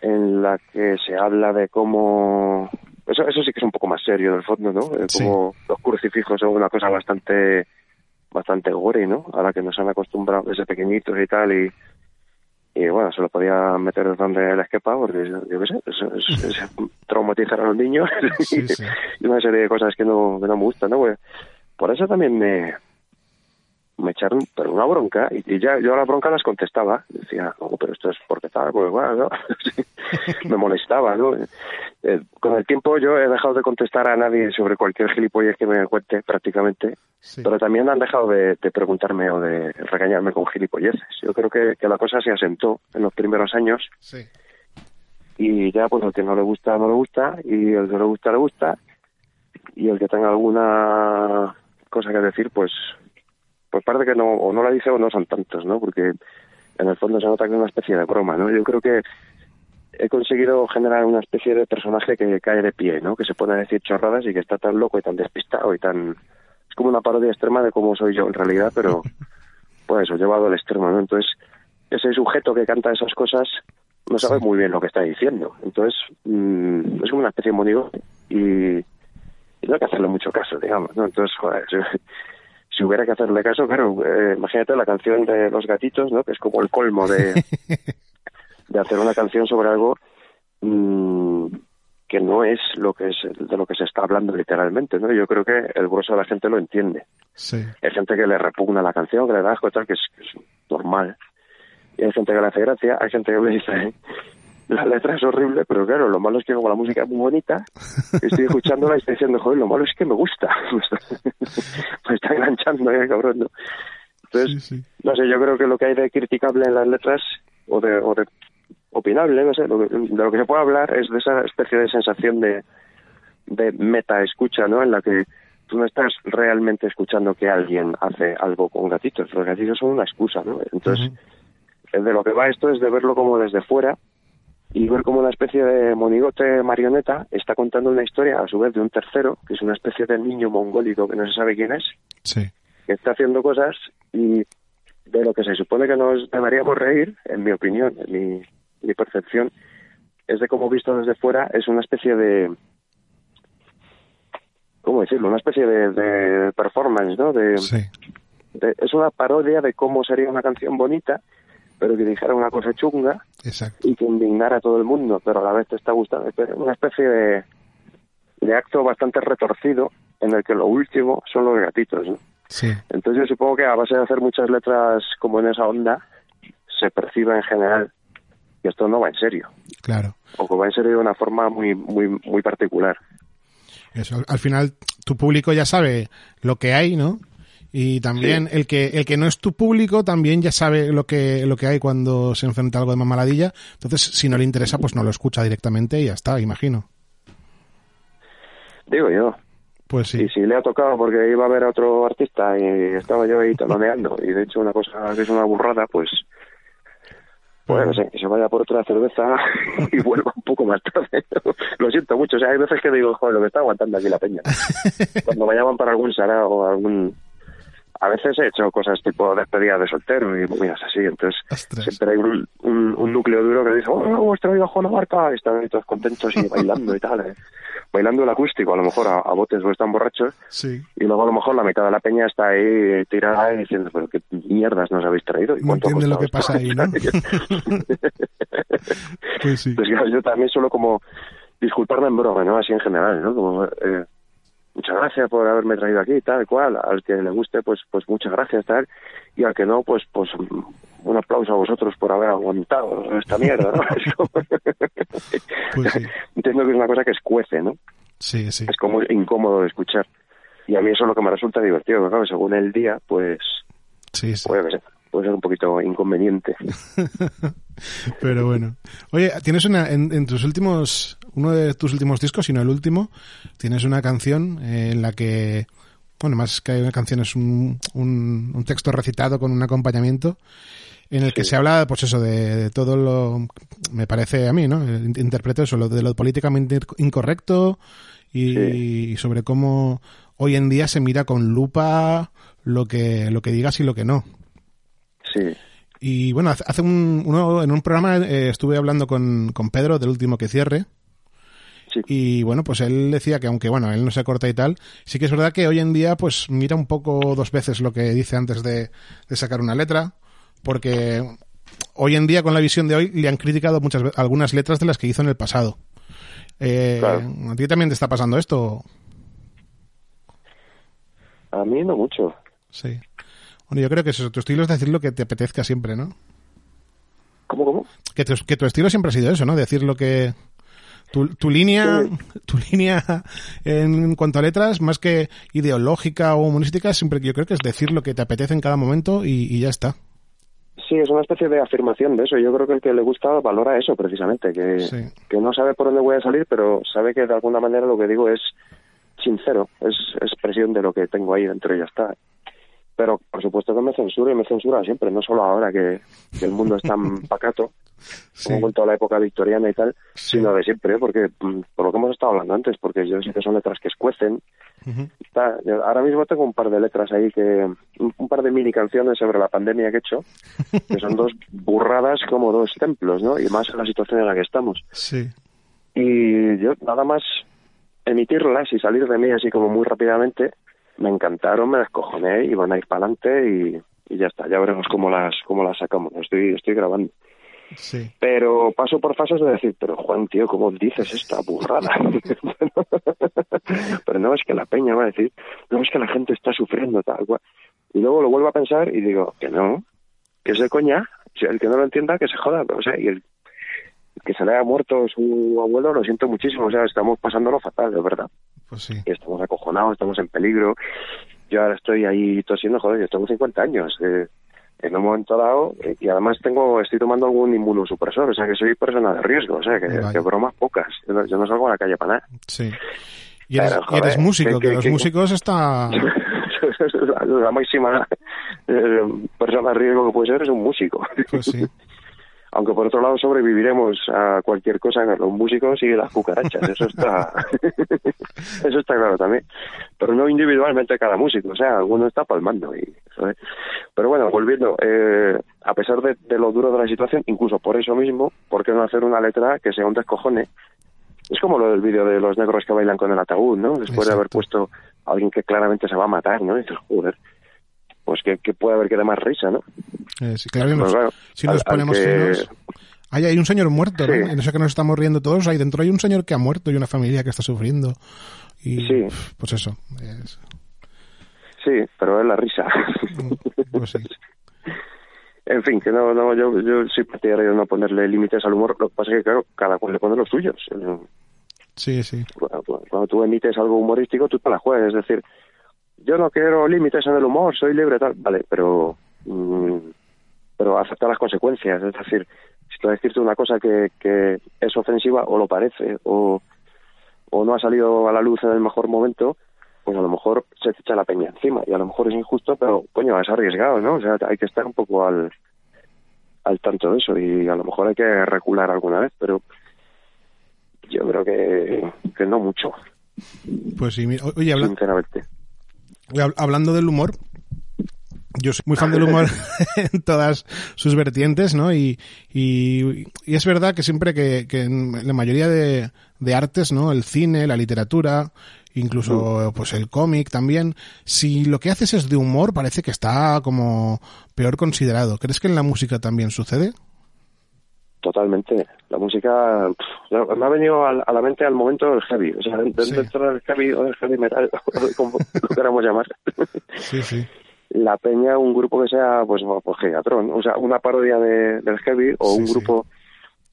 en la que se habla de cómo, eso, eso sí que es un poco más serio del fondo, ¿no? Eh, como sí. los crucifijos son una cosa bastante, bastante gore, ¿no? A la que nos han acostumbrado desde pequeñitos y tal, y, y bueno, se lo podía meter donde les quepa, porque yo qué sé, es, es, es traumatizar a los niños sí, sí. y una serie de cosas que no, que no me gustan, ¿no? Pues, por eso también me me echaron pero una bronca y, ya yo a la bronca las contestaba decía no pero esto es porque estaba pues bueno ¿no? me molestaba no eh, con el tiempo yo he dejado de contestar a nadie sobre cualquier gilipollez que me cuente prácticamente pero también han dejado de, preguntarme o de regañarme con gilipolleces yo creo que, que la cosa se asentó en los primeros años sí. y ya pues el que no le gusta no le gusta y el que le gusta le gusta y el que tenga alguna cosa que decir pues pues parece que no, o no la dice o no son tantos, ¿no? Porque en el fondo se nota que es una especie de broma, ¿no? Yo creo que he conseguido generar una especie de personaje que cae de pie, ¿no? Que se pone a decir chorradas y que está tan loco y tan despistado y tan... Es como una parodia extrema de cómo soy yo en realidad, pero pues eso, llevado al extremo, ¿no? Entonces, ese sujeto que canta esas cosas no sabe muy bien lo que está diciendo. Entonces, mm, es como una especie de monigo y, y, no hay que hacerle mucho caso, digamos, ¿no? Entonces, joder, si hubiera que hacerle caso, claro, eh, imagínate la canción de los gatitos, ¿no? Que es como el colmo de, de hacer una canción sobre algo mmm, que no es lo que es de lo que se está hablando literalmente, ¿no? Yo creo que el grueso de la gente lo entiende. Sí. Hay gente que le repugna la canción, que le da asco, tal, que es, que es normal. Y hay gente que le hace gracia, hay gente que me dice, la letra es horrible, pero claro, lo malo es que como la música es muy bonita, estoy escuchándola y estoy diciendo, joder, lo malo es que me gusta. me está enganchando, ¿eh, cabrón? ¿no? Entonces, Sí, sí. no sé, yo creo que lo que hay de criticable en las letras, o de, o de opinable, no sé, lo que- de lo que se puede hablar es de esa especie de sensación de, de meta escucha, ¿no? En la que tú no estás realmente escuchando que alguien hace algo con gatitos. Los gatitos son una excusa, ¿no? Entonces, eh, de lo que va esto es de verlo como desde fuera y ver como una especie de monigote marioneta está contando una historia a su vez de un tercero, que es una especie de niño mongólico que no se sabe quién es, Sí. que está haciendo cosas y de lo que se supone que nos deberíamos reír, en mi opinión, en mi, mi percepción, es de cómo visto desde fuera es una especie de ¿cómo decirlo? Una especie de, de performance, ¿no? De, Sí. de- es una parodia de cómo sería una canción bonita, pero que dijera una cosa chunga Exacto. y que indignara a todo el mundo, pero a la vez te está gustando. Pero Una especie de, de acto bastante retorcido en el que lo último son los gatitos, ¿no? Sí. Entonces yo supongo que a base de hacer muchas letras como en esa onda, se percibe en general que esto no va en serio, Claro. o que va en serio de una forma muy muy muy particular. Eso, al final tu público ya sabe lo que hay, ¿no? Y también el que el que no es tu público también ya sabe lo que lo que hay cuando se enfrenta a algo de mamaladilla. Entonces, si no le interesa, pues no lo escucha directamente y ya está, imagino. Digo yo, Pues sí. y si le ha tocado porque iba a ver a otro artista y estaba yo ahí taloneando y de hecho una cosa que es una burrada, pues pues no sé, que se vaya por otra cerveza y vuelva un poco más tarde. Lo siento mucho, o sea, hay veces que digo, joder, lo que está aguantando aquí la peña. Cuando me llaman para algún sarao o algún... A veces he hecho cosas tipo despedida de soltero y movidas así, entonces Ostras. siempre hay un, un, un núcleo duro que dice, oh, hemos traído a Juan Abarca, y están ahí todos contentos y bailando y tal, eh. bailando el acústico, a lo mejor a, a botes o están borrachos, Sí. y luego a lo mejor la mitad de la peña está ahí tirada y diciendo, pero qué mierdas nos habéis traído. ¿Y No entiende lo que pasa ahí, ¿no? Pues sí. pues claro, yo también suelo como disculparme en broma, ¿no? Así en general, ¿no? Como, eh, muchas gracias por haberme traído aquí, tal cual. Al que le guste, pues pues muchas gracias, tal. Y al que no, pues pues un aplauso a vosotros por haber aguantado esta mierda, ¿no? Como- Pues sí. Entiendo que es una cosa que escuece, ¿no? Sí, sí. Es como incómodo de escuchar. Y a mí eso es lo que me resulta divertido, ¿no? Según el día, pues, Sí, sí. qué sé, puede ser un poquito inconveniente. Pero bueno. Oye, tienes una en, en tus últimos uno de tus últimos discos, si no el último, tienes una canción eh, en la que bueno, más que una canción es un, un, un texto recitado con un acompañamiento en el que Sí. se habla, pues eso, de, de todo lo, me parece a mí, ¿no? Interpreto eso, lo de lo políticamente incorrecto y, Sí. y sobre cómo hoy en día se mira con lupa lo que, lo que digas y lo que no. Sí, Y bueno, hace hace un, uno, en un programa eh, estuve hablando con, con Pedro del último que cierre. Sí. Y bueno, pues él decía que aunque bueno, él no se corta y tal, sí que es verdad que hoy en día pues mira un poco dos veces lo que dice antes de, de sacar una letra, porque hoy en día con la visión de hoy le han criticado muchas algunas letras de las que hizo en el pasado. Eh, Claro. ¿A ti también te está pasando esto? A mí no mucho. Sí. Bueno, yo creo que eso, tu estilo es decir lo que te apetezca siempre, ¿no? ¿Cómo, cómo? Que tu, que tu estilo siempre ha sido eso, ¿no? Decir lo que... Tu, tu línea, tu línea en cuanto a letras, más que ideológica o humorística, siempre yo creo que es decir lo que te apetece en cada momento y, y ya está. Sí, es una especie de afirmación de eso. Yo creo que el que le gusta valora eso precisamente, que, Sí. que no sabe por dónde voy a salir, pero sabe que de alguna manera lo que digo es sincero, es expresión de lo que tengo ahí dentro y ya está. Pero por supuesto que me censura y me censura siempre, no solo ahora que, que el mundo es tan pacato, Sí. como en toda la época victoriana y tal, Sí. sino de siempre, porque mm, por lo que hemos estado hablando antes, porque yo sé que son letras que escuecen. Ujú. Está, yo ahora mismo tengo un par de letras ahí que, un, un par de mini canciones sobre la pandemia que he hecho, que son dos burradas como dos templos, ¿no? Y más en la situación en la que estamos. Sí. Y yo nada más emitirlas y salir de mí así como muy rápidamente, me encantaron, me descojoné y van a ir para adelante y, y ya está, ya veremos cómo las, cómo las sacamos. Estoy, estoy grabando. Sí. Pero paso por pasos de decir, pero Juan, tío, ¿cómo dices esta burrada? pero no es que la peña va a decir, no es que la gente está sufriendo tal cual. Y luego lo vuelvo a pensar y digo, que no, que es de coña, si el que no lo entienda, que se joda, o sea, y el que se le haya muerto su abuelo, lo siento muchísimo, o sea, estamos pasándolo fatal, de verdad. Pues sí. Estamos acojonados, estamos en peligro. Yo ahora estoy ahí tosiendo, joder, yo tengo 50 años. eh, en un momento dado, eh, y además tengo, estoy tomando algún inmunosupresor, o sea que soy persona de riesgo, o sea que, que bromas pocas. Yo no, yo no salgo a la calle para nada. Sí. Y eres, Pero, y eres joder, músico, que- que, los músicos está... la, la máxima eh, persona de riesgo que puede ser es un músico. Pues sí. Aunque por otro lado sobreviviremos a cualquier cosa que los músicos y las cucarachas, eso está eso está claro también. Pero no individualmente cada músico, o sea, alguno está palmando. Y, ¿sabes? Pero bueno, volviendo, eh, a pesar de, de lo duro de la situación, incluso por eso mismo, ¿por qué no hacer una letra que sea un descojone? Es como lo del vídeo de los negros que bailan con el ataúd, ¿no? Después de haber puesto a alguien que claramente se va a matar, ¿no? Y dices, joder, pues que, que puede haber que dé más risa, ¿no? Eh, sí, claro, Pues nos- claro, si nos al- al ponemos que- finos... Hay, hay un señor muerto, ¿no? Sí. En eso que nos estamos riendo todos, ahí dentro hay un señor que ha muerto y una familia que está sufriendo. Y, Sí. pues eso. es- Sí, pero es la risa. pues sí. En fin, que no, no, yo, yo soy partidario de no ponerle límites al humor. Lo que pasa es que, claro, cada cual le pone los suyos. Sí, sí. Cuando, cuando tú emites algo humorístico, tú te la juegas. Es decir, yo no quiero límites en el humor, soy libre, tal. Vale, pero, mm, pero acepta las consecuencias. Es decir, si tú decirte una cosa que, que es ofensiva o lo parece, o, o no ha salido a la luz en el mejor momento, pues a lo mejor se te echa la peña encima. Y a lo mejor es injusto, pero coño, es arriesgado, ¿no? O sea, hay que estar un poco al, al tanto de eso y a lo mejor hay que recular alguna vez, pero yo creo que, que no mucho, Pues sí. Oye, habla- sinceramente. hab- hablando del humor, yo soy muy fan del humor en todas sus vertientes, ¿no? Y, y, y es verdad que siempre que, que en la mayoría de, de artes, ¿no? El cine, la literatura, incluso pues el cómic también, si lo que haces es de humor, parece que está como peor considerado. ¿Crees que en la música también sucede? Totalmente. La música pff, me ha venido a la mente al momento del heavy, o sea, dentro Sí. del heavy o del heavy metal, como lo queramos llamar. Sí, sí. La peña, un grupo que sea, pues, pues Gigatron, o sea, una parodia de, del heavy o Sí, un sí. grupo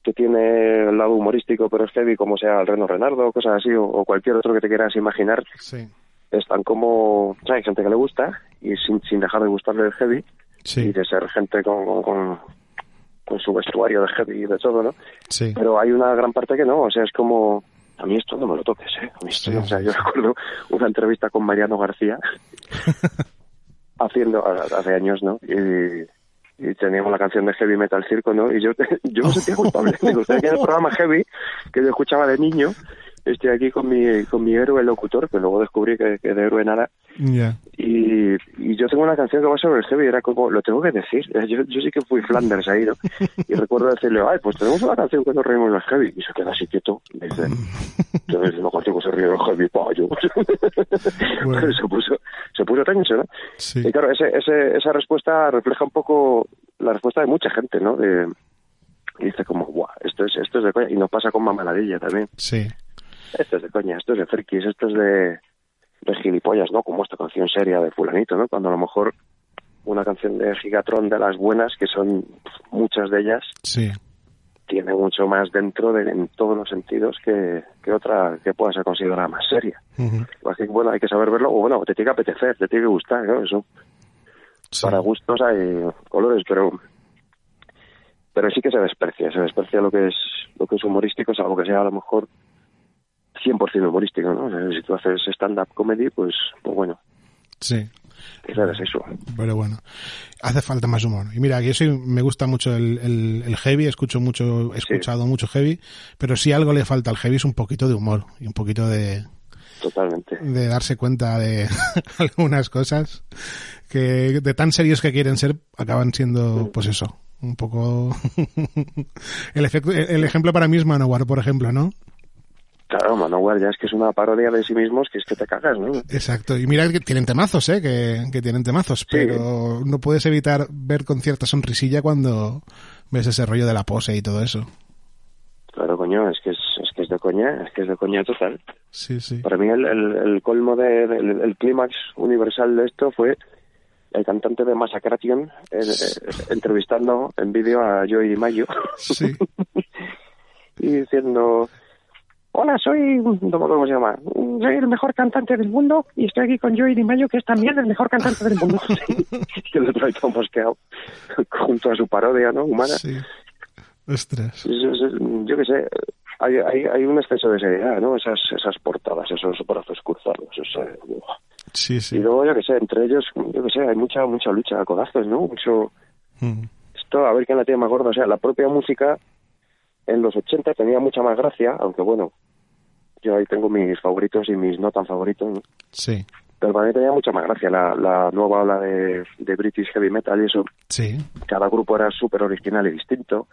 que tiene el lado humorístico pero es heavy, como sea el Reno Renardo, cosas así, o, o cualquier otro que te quieras imaginar, Sí. están como, o sea, hay gente que le gusta y sin, sin dejar de gustarle el heavy y de ser gente con, con, con, con su vestuario de heavy y de todo, ¿no? sí. Pero hay una gran parte que no, o sea, es como, a mí esto no me lo toques, ¿eh? A mí esto Sí, no. O sea, yo recuerdo una entrevista con Mariano García haciendo, hace años, ¿no? Y, y teníamos la canción de Heavy Metal Circo, ¿no? Y yo, yo me sentía culpable. Digo, en el programa Heavy, que yo escuchaba de niño, estoy aquí con mi, con mi héroe locutor, que luego descubrí que, que de héroe nada, Ya. y, y yo tengo una canción que va sobre el heavy, era como, lo tengo que decir, yo, yo sí que fui Flanders ahí, ¿no? Y recuerdo decirle, ay, pues tenemos una canción nos reímos del heavy, y se queda así quieto, y me dice, entonces no contigo se ríe del heavy, payo. Bueno. se puso, se puso tenso, ¿no? Sí. Y claro, ese, ese, esa respuesta refleja un poco la respuesta de mucha gente, ¿no? De, y dice como, guau, esto es, esto es de coña, y nos pasa con Mamaladilla también. Sí. Esto es de coña, esto es de frikis, esto es de, de gilipollas, ¿no? Como esta canción seria de fulanito, ¿no? Cuando a lo mejor una canción de Gigatron de las buenas, que son muchas de ellas, Sí. tiene mucho más dentro de, en todos los sentidos que, que otra que pueda ser considerada más seria. Ujú. Así que, bueno, hay que saber verlo, o bueno, te tiene que apetecer, te tiene que gustar, ¿no? Eso, Sí. para gustos hay colores, pero pero sí que se desprecia, se desprecia lo que es lo que es humorístico, salvo que sea a lo mejor 100% humorístico, ¿no? O sea, si tú haces stand-up comedy, pues, pues bueno, Sí. quizás es eso. Pero bueno, hace falta más humor. Y mira, yo soy, me gusta mucho el, el, el heavy, escucho mucho, he escuchado mucho heavy, pero si algo le falta al heavy es un poquito de humor y un poquito de, Totalmente. de darse cuenta de algunas cosas que de tan serios que quieren ser acaban siendo, pues eso, un poco el efecto, el ejemplo para mí es Manowar, por ejemplo, ¿no? Claro, Manowar ya es que es una parodia de sí mismos que es que te cagas, ¿no? Exacto, y mira que tienen temazos, ¿eh? Que, que tienen temazos, pero no puedes evitar ver con cierta sonrisilla cuando ves ese rollo de la pose y todo eso. Claro, coño, es que es, es que es de coña, es que es de coña total. Sí, sí. Para mí el, el, el colmo de, el clímax universal de esto fue el cantante de Massacration eh, eh, entrevistando en vídeo a Joey Mayo Sí, y diciendo hola soy no cómo se llama soy el mejor cantante del mundo y estoy aquí con Joey Di Mayo que es también el mejor cantante del mundo y el otro junto a su parodia no humana sí. Ostras. Yo qué sé hay, hay, hay un exceso de seriedad no esas esas portadas esos brazos cruzados ese, uf. Sí, y sí. luego yo qué sé entre ellos yo qué sé hay mucha mucha lucha a codazos no mucho Mm. esto a ver quién la tiene más gorda. O sea, la propia música en los 80 tenía mucha más gracia, aunque bueno, yo ahí tengo mis favoritos y mis no tan favoritos. ¿no? Sí, Pero para mí tenía mucha más gracia la, la nueva ola de, de British Heavy Metal y eso. sí. Cada grupo era súper original y distinto.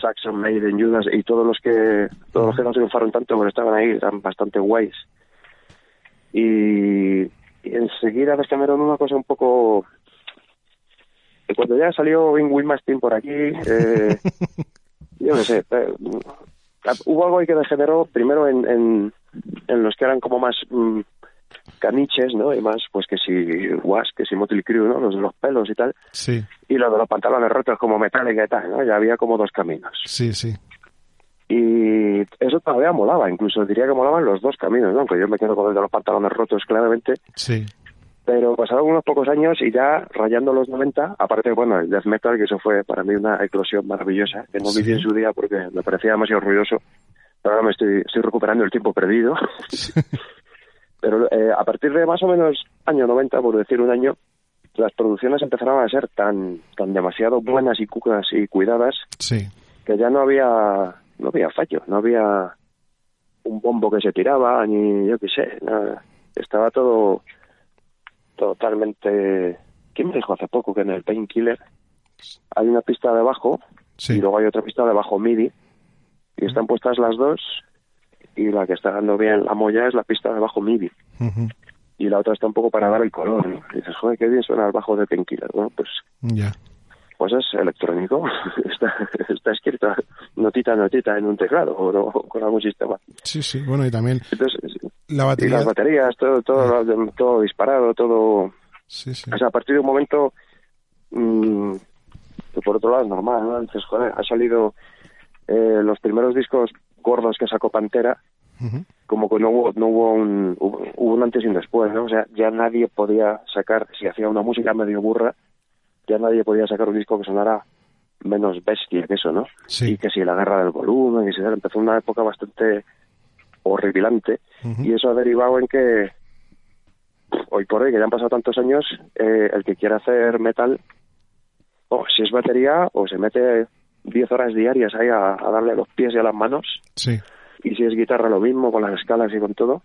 Saxon, Maiden, Judas y todos los que todos los que no triunfaron tanto pero estaban ahí eran bastante guays. Y, y enseguida descambiaron una cosa un poco y cuando ya salió Bing Wilmastin por aquí, eh, yo no sé, eh, hubo algo ahí que degeneró primero en, en, en los que eran como más mm, caniches, ¿no? Y más, pues que si Was, que si Motley Crue, ¿no? Los de los pelos y tal. Sí, Y lo de los pantalones rotos como Metallica y tal, ¿no? Ya había como dos caminos. sí, sí. Y eso todavía molaba, incluso diría que molaban los dos caminos, ¿no? Aunque yo me quedo con el de los pantalones rotos claramente. Sí, Pero pasaron unos pocos años y ya rayando los 90, aparte, bueno, el death metal, que eso fue para mí una eclosión maravillosa, que no Sí. viví en su día porque me parecía demasiado ruidoso. Pero ahora me estoy, estoy recuperando el tiempo perdido. Pero eh, a partir de más o menos año 90, por decir un año, las producciones empezaron a ser tan, tan demasiado buenas y cucas y cuidadas sí. que ya no había, no había fallo, no había un bombo que se tiraba, ni yo qué sé, nada. estaba todo totalmente... ¿Quién me dijo hace poco que en el Painkiller hay una pista de bajo Sí. y luego hay otra pista de bajo MIDI y están puestas las dos y la que está dando bien la molla es la pista de bajo MIDI y la otra está un poco para dar el color, ¿no? Y dices, joder, qué bien suena el bajo de Painkiller, ¿no? Pues Ya. Pues es electrónico, está, está escrito notita a notita en un teclado o, no- con algún sistema. Sí, sí. Bueno, y también Entonces, la y batería. las baterías, todo, todo, todo disparado, todo... Sí, sí. O sea, a partir de un momento, mm, que por otro lado es normal, ¿no? Dices, joder, ha salido eh, los primeros discos gordos que sacó Pantera, como que no hubo, no hubo un, hubo, hubo un antes y un después, ¿no? O sea, ya nadie podía sacar, si hacía una música medio burra, ya nadie podía sacar un disco que sonara menos bestia que eso, ¿no? Sí. Y que si la guerra del volumen, y si tal, empezó una época bastante horripilante, y eso ha derivado en que hoy por hoy, que ya han pasado tantos años, eh, el que quiera hacer metal, o si es batería, o se mete 10 horas diarias ahí a, a darle a los pies y a las manos, Sí. y si es guitarra lo mismo, con las escalas y con todo.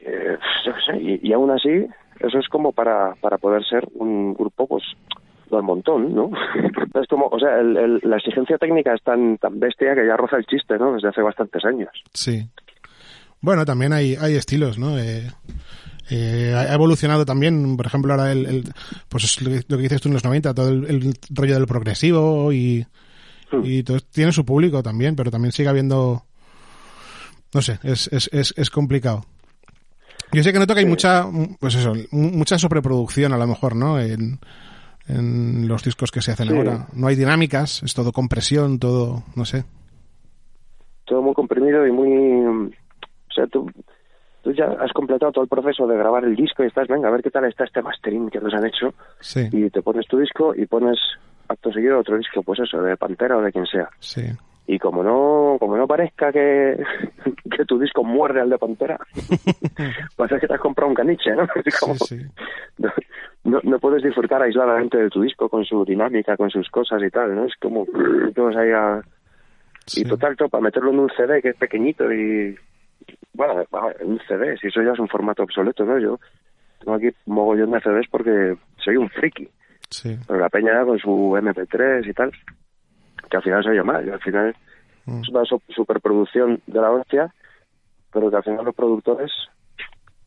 Eh, yo qué sé, y, y aún así, eso es como para, para poder ser un grupo, pues, del montón, ¿no? Es como, o sea, el- el- la exigencia técnica es tan, tan bestia que ya roza el chiste, ¿no? Desde hace bastantes años. Sí. Bueno, también hay, hay estilos, ¿no? Eh, eh, ha evolucionado también, por ejemplo, ahora el, el- pues es lo que- dices tú en los 90, todo el, el rollo del progresivo y, Hmm. y todo, tiene su público también, pero también sigue habiendo, no sé, es, es, es, es complicado. Yo sé que noto que hay mucha, pues eso, mucha sobreproducción a lo mejor, ¿no? En, en los discos que se hacen ahora. No hay dinámicas, es todo compresión, todo, no sé. Todo muy comprimido y muy... O sea, tú, tú ya has completado todo el proceso de grabar el disco y estás, venga, a ver qué tal está este mastering que nos han hecho. Sí. Y te pones tu disco y pones acto seguido otro disco, pues eso, de Pantera o de quien sea. Sí. Y como no como no parezca que, que tu disco muerde al de Pantera, parece que te has comprado un caniche, ¿no? Como, Sí, sí. no, no puedes disfrutar aisladamente de tu disco con su dinámica, con sus cosas y tal, ¿no? Es como todos ahí a... Sí. Y total, para meterlo en un CD que es pequeñito y... Bueno, en un CD, si eso ya es un formato obsoleto, ¿no? Yo tengo aquí mogollón de CDs porque soy un friki. Sí. Pero la peña con su MP3 y tal, que al final se oye mal, y al final Mm. es una so- superproducción de la hostia, pero que al final los productores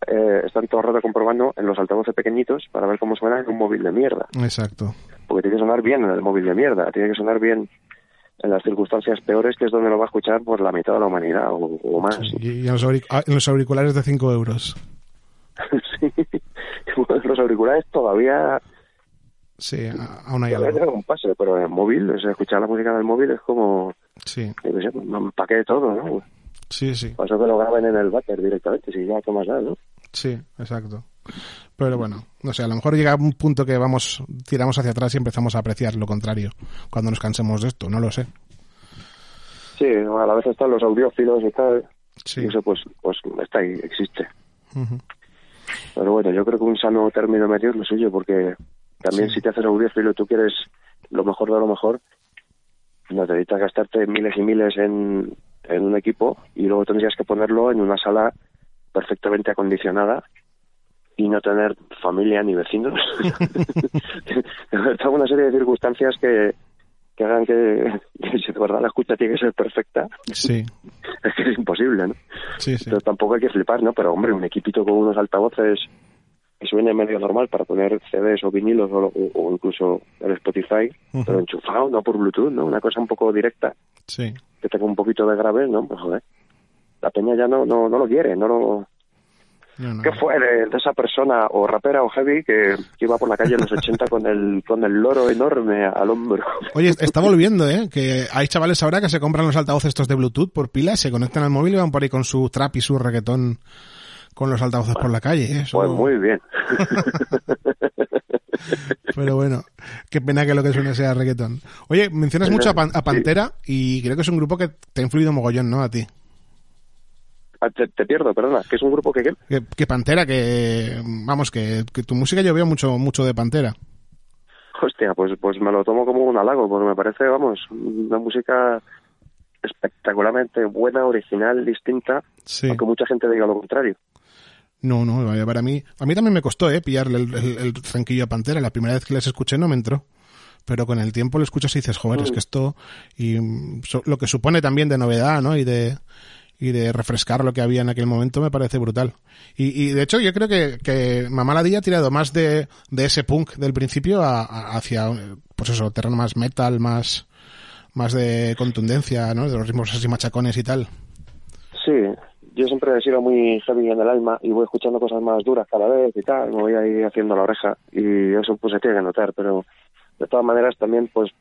eh, están todo el rato comprobando en los altavoces pequeñitos para ver cómo suena en un móvil de mierda. Exacto. Porque tiene que sonar bien en el móvil de mierda, tiene que sonar bien en las circunstancias peores, que es donde lo va a escuchar por la mitad de la humanidad o, o más. Y, y en, los ah, en los auriculares de 5 euros. sí. Los auriculares todavía Sí, a- aún hay algo. un pase, pero en el móvil, o sea, escuchar la música del móvil es como, Sí, un empaque de todo, ¿no? sí, sí. Pasó que lo graben en el váter directamente, si ya, ¿qué más da, no? Sí, exacto. Pero bueno, no sé, a lo mejor llega un punto que vamos, tiramos hacia atrás y empezamos a apreciar lo contrario cuando nos cansemos de esto, no lo sé. Sí, a la vez están los audiófilos y tal, Sí. y eso pues, pues está ahí, existe. Pero bueno, yo creo que un sano término medio es lo suyo, porque también Sí. si te haces audiófilo y tú quieres lo mejor de lo mejor, no necesitas gastarte miles y miles en, en un equipo y luego tendrías que ponerlo en una sala perfectamente acondicionada y no tener familia ni vecinos. Está una serie de circunstancias que, que hagan que, que si de verdad la escucha tiene que ser perfecta, Sí, es que es imposible, ¿no? sí, sí. Entonces tampoco hay que flipar, ¿no? Pero hombre, un equipito con unos altavoces que suene medio normal para poner CDs o vinilos o, o incluso el Spotify, pero enchufado, no por Bluetooth, ¿no? Una cosa un poco directa, Sí. que tenga un poquito de grave, ¿no? Pues joder, la peña ya no, no, no lo quiere, no lo... No, no. ¿Qué fue de, de esa persona o rapera o heavy que, que iba por la calle en los 80 con el, con el loro enorme al hombro? Oye, está volviendo, ¿eh? Que hay chavales ahora que se compran los altavoces estos de Bluetooth por pilas, se conectan al móvil y van por ahí con su trap y su reggaetón con los altavoces por la calle. ¿eh? Eso- Pues muy bien. Pero bueno, qué pena que lo que suene sea reggaetón. Oye, mencionas mucho a, Pan- a Pantera y creo que es un grupo que te ha influido mogollón, ¿no? A ti. Ah, te, te pierdo, perdona, que es un grupo que... ¿qué? Que, que Pantera, que vamos, que, que tu música yo veo mucho, mucho de Pantera. Hostia, pues, pues me lo tomo como un halago, porque me parece, vamos, una música espectacularmente buena, original, distinta, Sí. aunque mucha gente diga lo contrario. No, no, para mí, a mí también me costó, eh, pillarle el, el, el tranquillo a Pantera. La primera vez que les escuché no me entró. Pero con el tiempo lo escuchas y dices, joder, es que esto, y mm, so- lo que supone también de novedad, ¿no? Y de, y de refrescar lo que había en aquel momento me parece brutal. Y, y de hecho yo creo que, que Mamá Ladilla ha tirado más de, de ese punk del principio a- a- hacia, eh, pues eso, terreno más metal, más, más de contundencia, ¿no? De los ritmos así machacones y tal. Sí, yo siempre he sido muy heavy en el alma y voy escuchando cosas más duras cada vez y tal, me voy ahí haciendo la oreja y eso pues se tiene que notar, pero de todas maneras también pues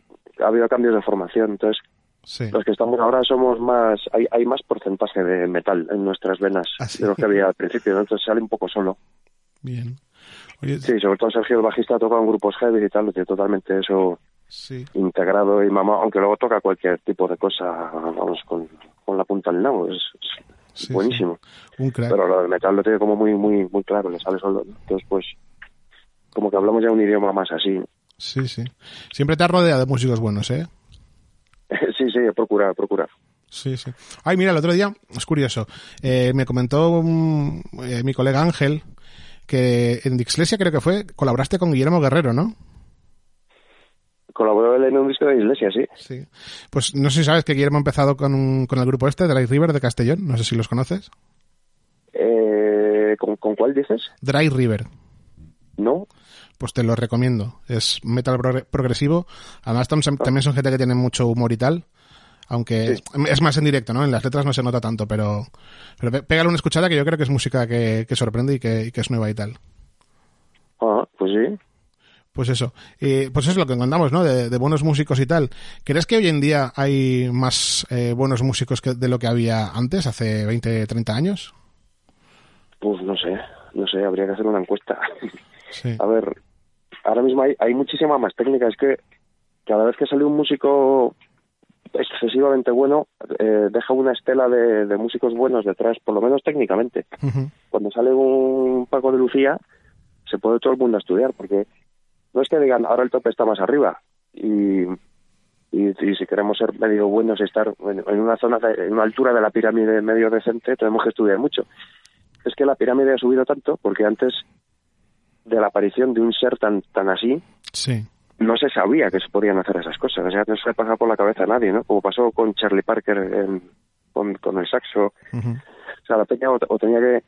ha habido cambios de formación, entonces Sí. los que estamos ahora somos más, hay, hay más porcentaje de metal en nuestras venas Ah, sí. de lo que había al principio, ¿no? entonces sale un poco solo. Bien. Oye, Sí, sobre todo Sergio el bajista ha tocado en grupos heavy y tal, lo tiene totalmente eso sí. integrado y mamá, aunque luego toca cualquier tipo de cosa, vamos, con, con la punta al nabo, es, es Sí, buenísimo. Un crack. Pero lo del metal lo tiene como muy, muy, muy claro, le sale solo. Entonces, pues, como que hablamos ya un idioma más así. Sí, sí. Siempre te has rodeado de músicos buenos, ¿eh? sí, sí, procura, procura. Sí, sí. Ay, mira, el otro día, es curioso, eh, me comentó mm, eh, mi colega Ángel que en Dixlesia creo que fue, colaboraste con Guillermo Guerrero, ¿no? Colaboró él en un disco de Iglesia, sí. Sí. Pues no sé si sabes que Guillermo ha empezado con, un- con el grupo este, Dry River de Castellón, no sé si los conoces. Eh, ¿con, ¿Con cuál dices? Dry River, ¿No? pues te lo recomiendo. Es metal progre- progresivo, además tam- también son gente que tiene mucho humor y tal. Aunque es más en directo, ¿no? En las letras no se nota tanto, pero, pero pégale una escuchada que yo creo que es música que, que sorprende y que, que es nueva y tal. Ah, pues sí. Pues eso, y pues es lo que encontramos, ¿no? De, buenos músicos y tal. ¿Crees que hoy en día hay más eh, buenos músicos que de lo que había antes, hace 20, 30 años? Pues no sé, no sé, habría que hacer una encuesta. A ver, ahora mismo hay, hay muchísima más técnica. Es que cada vez que sale un músico excesivamente bueno, eh, deja una estela de, músicos buenos detrás, por lo menos técnicamente. Cuando sale un Paco de Lucía, se puede todo el mundo estudiar, porque no es que digan ahora el tope está más arriba y, y, si queremos ser medio buenos y estar en, una zona, en una altura de la pirámide medio decente, tenemos que estudiar mucho. Es que la pirámide ha subido tanto porque antes de la aparición de un ser tan tan así, no se sabía que se podían hacer esas cosas. O sea, no se le pasaba por la cabeza a nadie, ¿no? Como pasó con Charlie Parker con, con, el saxo. O sea, la peña o tenía que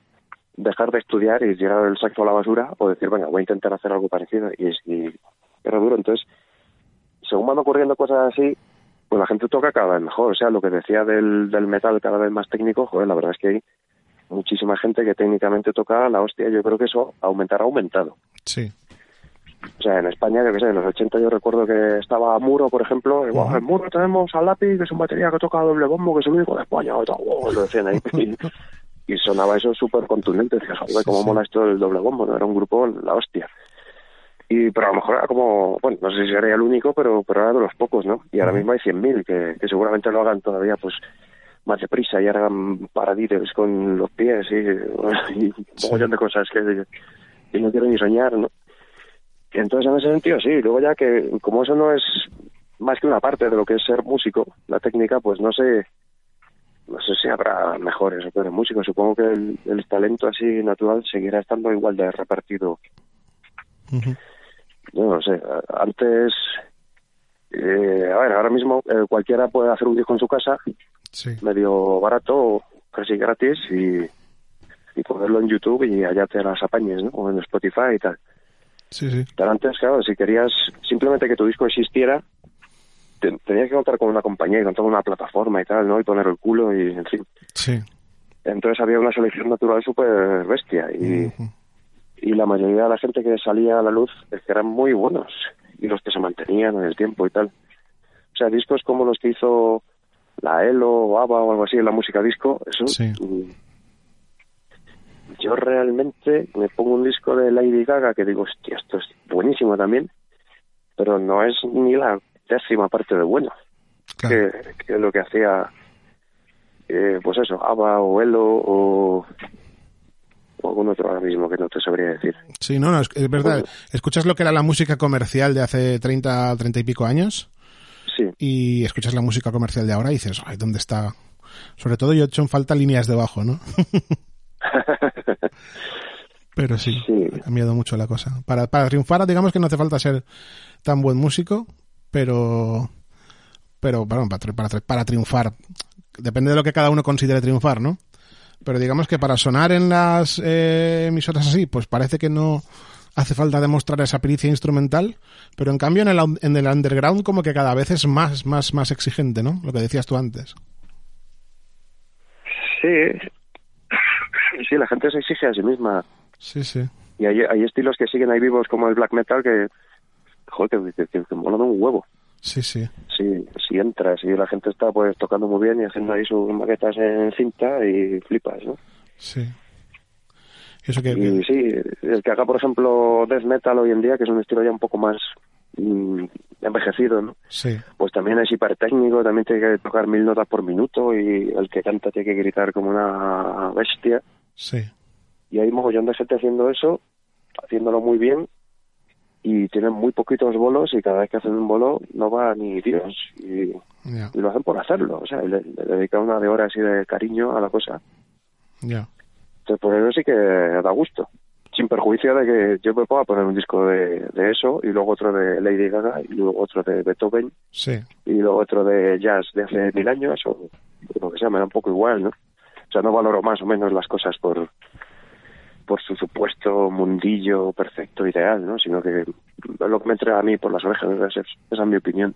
dejar de estudiar y llegar el saxo a la basura o decir, bueno, voy a intentar hacer algo parecido y, y era duro. Entonces, según van ocurriendo cosas así, pues la gente toca cada vez mejor. O sea, lo que decía del, del metal cada vez más técnico, joder, la verdad es que hay muchísima gente que técnicamente toca la hostia. Yo creo que eso aumentará, aumentado. Sí. O sea, en España, que sé, en los 80 yo recuerdo que estaba Muro, por ejemplo, y, en Muro tenemos al lápiz, que es un batería que toca doble bombo, que es el único de España, y todo, lo decían ahí. y sonaba eso súper contundente. Decías, joder, cómo mola esto del doble bombo, ¿no? Era un grupo, la hostia. Y, pero a lo mejor era como, bueno, no sé si sería el único, pero, pero era de los pocos, ¿no? Y ahora mismo hay 100.000 que, que seguramente lo hagan todavía, pues, más deprisa y hagan paraditos con los pies y, y un montón de cosas que, que, no quiero ni soñar, ¿no? Entonces, en ese sentido, sí. Luego ya que, como eso no es más que una parte de lo que es ser músico, la técnica, pues no sé no sé si habrá mejores o peores músicos. Supongo que el, talento así natural seguirá estando igual de repartido. No, sé, antes, eh, a ver, ahora mismo eh, cualquiera puede hacer un disco en su casa, medio barato, casi gratis, y, y ponerlo en YouTube y allá te las apañes, ¿no? O en Spotify y tal. Sí, sí. Pero antes, claro, si querías simplemente que tu disco existiera, tenía que contar con una compañía y contar con una plataforma y tal, ¿no? Y poner el culo y, en fin. Sí. Entonces había una selección natural súper bestia y, y la mayoría de la gente que salía a la luz es que eran muy buenos y los que se mantenían en el tiempo y tal. O sea, discos como los que hizo la Elo o ABBA o algo así en la música disco, eso... Sí. Mm, yo realmente me pongo un disco de Lady Gaga que digo, hostia, esto es buenísimo también, pero no es ni la décima parte de bueno. Que, que, lo que hacía, eh, pues eso, ABBA o Elo o, o algún otro ahora mismo que no te sabría decir. Sí, no, no es, verdad. Escuchas lo que era la música comercial de hace 30, 30 y pico años. Sí. Y escuchas la música comercial de ahora y dices, ay, ¿dónde está? Sobre todo yo he hecho en falta líneas debajo, ¿no? Pero sí, ha cambiado mucho la cosa. Para, para triunfar, digamos que no hace falta ser tan buen músico, pero pero para, para, para triunfar depende de lo que cada uno considere triunfar, ¿no? Pero digamos que para sonar en las eh, emisoras así, pues parece que no hace falta demostrar esa pericia instrumental, pero en cambio en el, en el underground como que cada vez es más, más, más exigente, ¿no? Lo que decías tú antes. Sí, sí, la gente se exige a sí misma. Sí, sí. Y hay, hay estilos que siguen ahí vivos como el black metal que joder, que, que, que mola un huevo. Sí, sí. Sí, si entras y la gente está pues tocando muy bien y haciendo ahí sus maquetas en cinta y flipas, ¿no? Sí. Eso que, y sí, el que haga, por ejemplo, death metal hoy en día, que es un estilo ya un poco más mm, envejecido, ¿no? Sí. Pues también es hipertécnico, también tiene que tocar mil notas por minuto y el que canta tiene que gritar como una bestia. Sí. Y hay mogollón de gente haciendo eso, haciéndolo muy bien y tienen muy poquitos bolos y cada vez que hacen un bolo no va ni Dios y, lo hacen por hacerlo, o sea, le, dedican una de horas y de cariño a la cosa. Ya. Entonces por eso sí que da gusto, sin perjuicio de que yo me pueda poner un disco de, de eso y luego otro de Lady Gaga y luego otro de Beethoven sí. y luego otro de jazz de hace mil años o lo que sea, me da un poco igual, ¿no? O sea, no valoro más o menos las cosas por por su supuesto mundillo perfecto, ideal, ¿no? Sino que lo que me entra a mí por las orejas, esa, esa es mi opinión.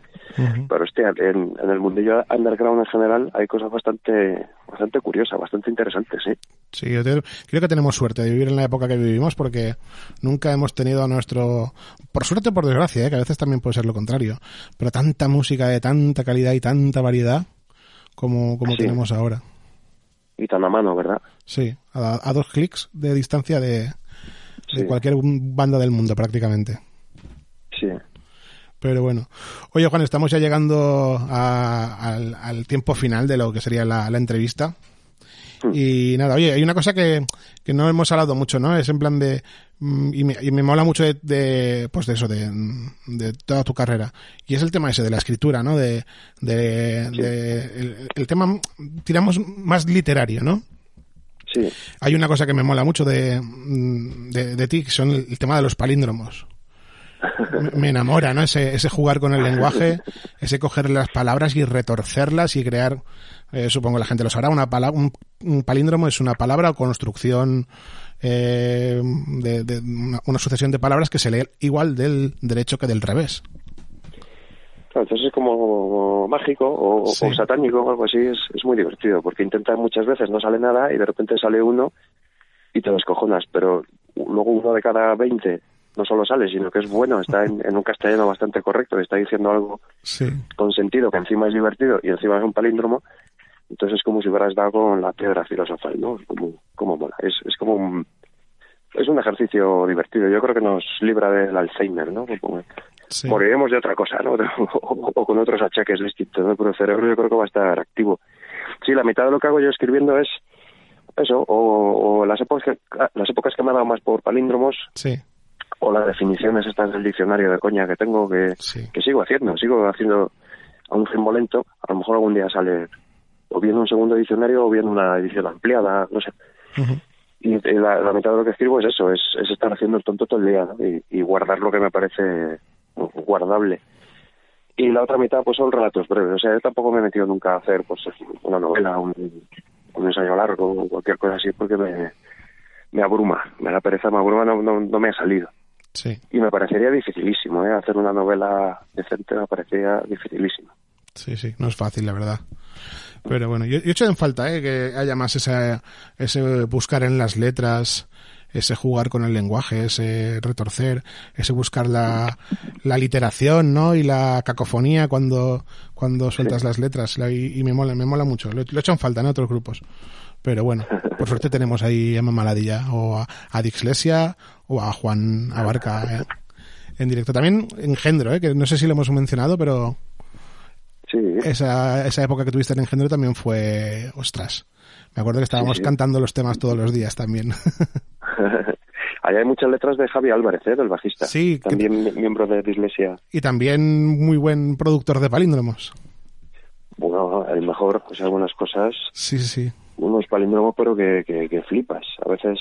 Pero hostia, en, en, el mundillo underground en general hay cosas bastante bastante curiosas, bastante interesantes, ¿sí? Sí, yo creo que tenemos suerte de vivir en la época que vivimos porque nunca hemos tenido a nuestro... Por suerte o por desgracia, ¿eh? que a veces también puede ser lo contrario, pero tanta música de tanta calidad y tanta variedad como, como tenemos ahora. Y tan a mano, ¿verdad? Sí, a, dos clics de distancia de, de cualquier banda del mundo prácticamente. Sí. Pero bueno. Oye, Juan, estamos ya llegando al, al, tiempo final de lo que sería la, la entrevista. Hmm. Y nada, oye, hay una cosa que, que, no hemos hablado mucho, ¿no? Es en plan de... Mm, y me, y me mola mucho de, de, pues de eso, de, de, toda tu carrera. Y es el tema ese de la escritura, ¿no? De, de, el, el, tema, tiramos más literario, ¿no? Sí. Hay una cosa que me mola mucho de, de, de ti, que son el tema de los palíndromos me enamora, ¿no? Ese, ese jugar con el lenguaje, ese coger las palabras y retorcerlas y crear, eh, supongo la gente lo sabrá, una palabra, un, palíndromo es una palabra o construcción eh, de, de una, sucesión de palabras que se lee igual del derecho que del revés. Entonces es como mágico o, satánico o algo así, es, es muy divertido, porque intentas muchas veces, no sale nada y de repente sale uno y te descojonas, pero luego uno de cada veinte no solo sale, sino que es bueno, está en, un castellano bastante correcto, está diciendo algo con sentido, que encima es divertido y encima es un palíndromo, entonces es como si hubieras dado con la piedra filosofal, ¿no? Como, como mola, es, es como un, es un ejercicio divertido, yo creo que nos libra del Alzheimer, ¿no? Moriremos de otra cosa, ¿no? o, con otros achaques distintos, ¿no? Pero el cerebro yo creo que va a estar activo. Sí, la mitad de lo que hago yo escribiendo es eso, o, o las, épocas, las épocas que me han dado más por palíndromos, sí o las definiciones estas del diccionario de coña que tengo que, que sigo haciendo, sigo haciendo a un ritmo lento, a lo mejor algún día sale o bien un segundo diccionario o bien una edición ampliada, no sé. Y la, mitad de lo que escribo es eso, es, es estar haciendo el tonto todo el día y, guardar lo que me parece guardable. Y la otra mitad pues son relatos breves, o sea, yo tampoco me he metido nunca a hacer pues una novela, un, un ensayo largo o cualquier cosa así porque me, me abruma, me da pereza, me abruma, no, no me ha salido. Y me parecería dificilísimo, ¿eh? Hacer una novela decente me parecería dificilísimo. Sí, sí, no es fácil, la verdad. Pero bueno, yo, he hecho en falta ¿eh? que haya más ese, ese buscar en las letras, ese jugar con el lenguaje, ese retorcer, ese buscar la, la literación, ¿no? Y la cacofonía cuando, cuando sueltas las letras. Y, me mola, me mola mucho. Lo, he hecho en falta en otros grupos. Pero bueno, por suerte tenemos ahí a Mamaladilla o a, a Dixlesia o a Juan Abarca eh, en directo. También Engendro, eh, que no sé si lo hemos mencionado, pero sí. esa, esa época que tuviste en Engendro también fue, ostras, me acuerdo que estábamos cantando los temas todos los días también. Ahí hay muchas letras de Javi Álvarez, ¿eh? del bajista. Sí. También miembro de Dixlesia. Y también muy buen productor de palíndromos. Bueno, a lo mejor, pues algunas cosas. Sí, sí unos palíndromos pero que, que, flipas, a veces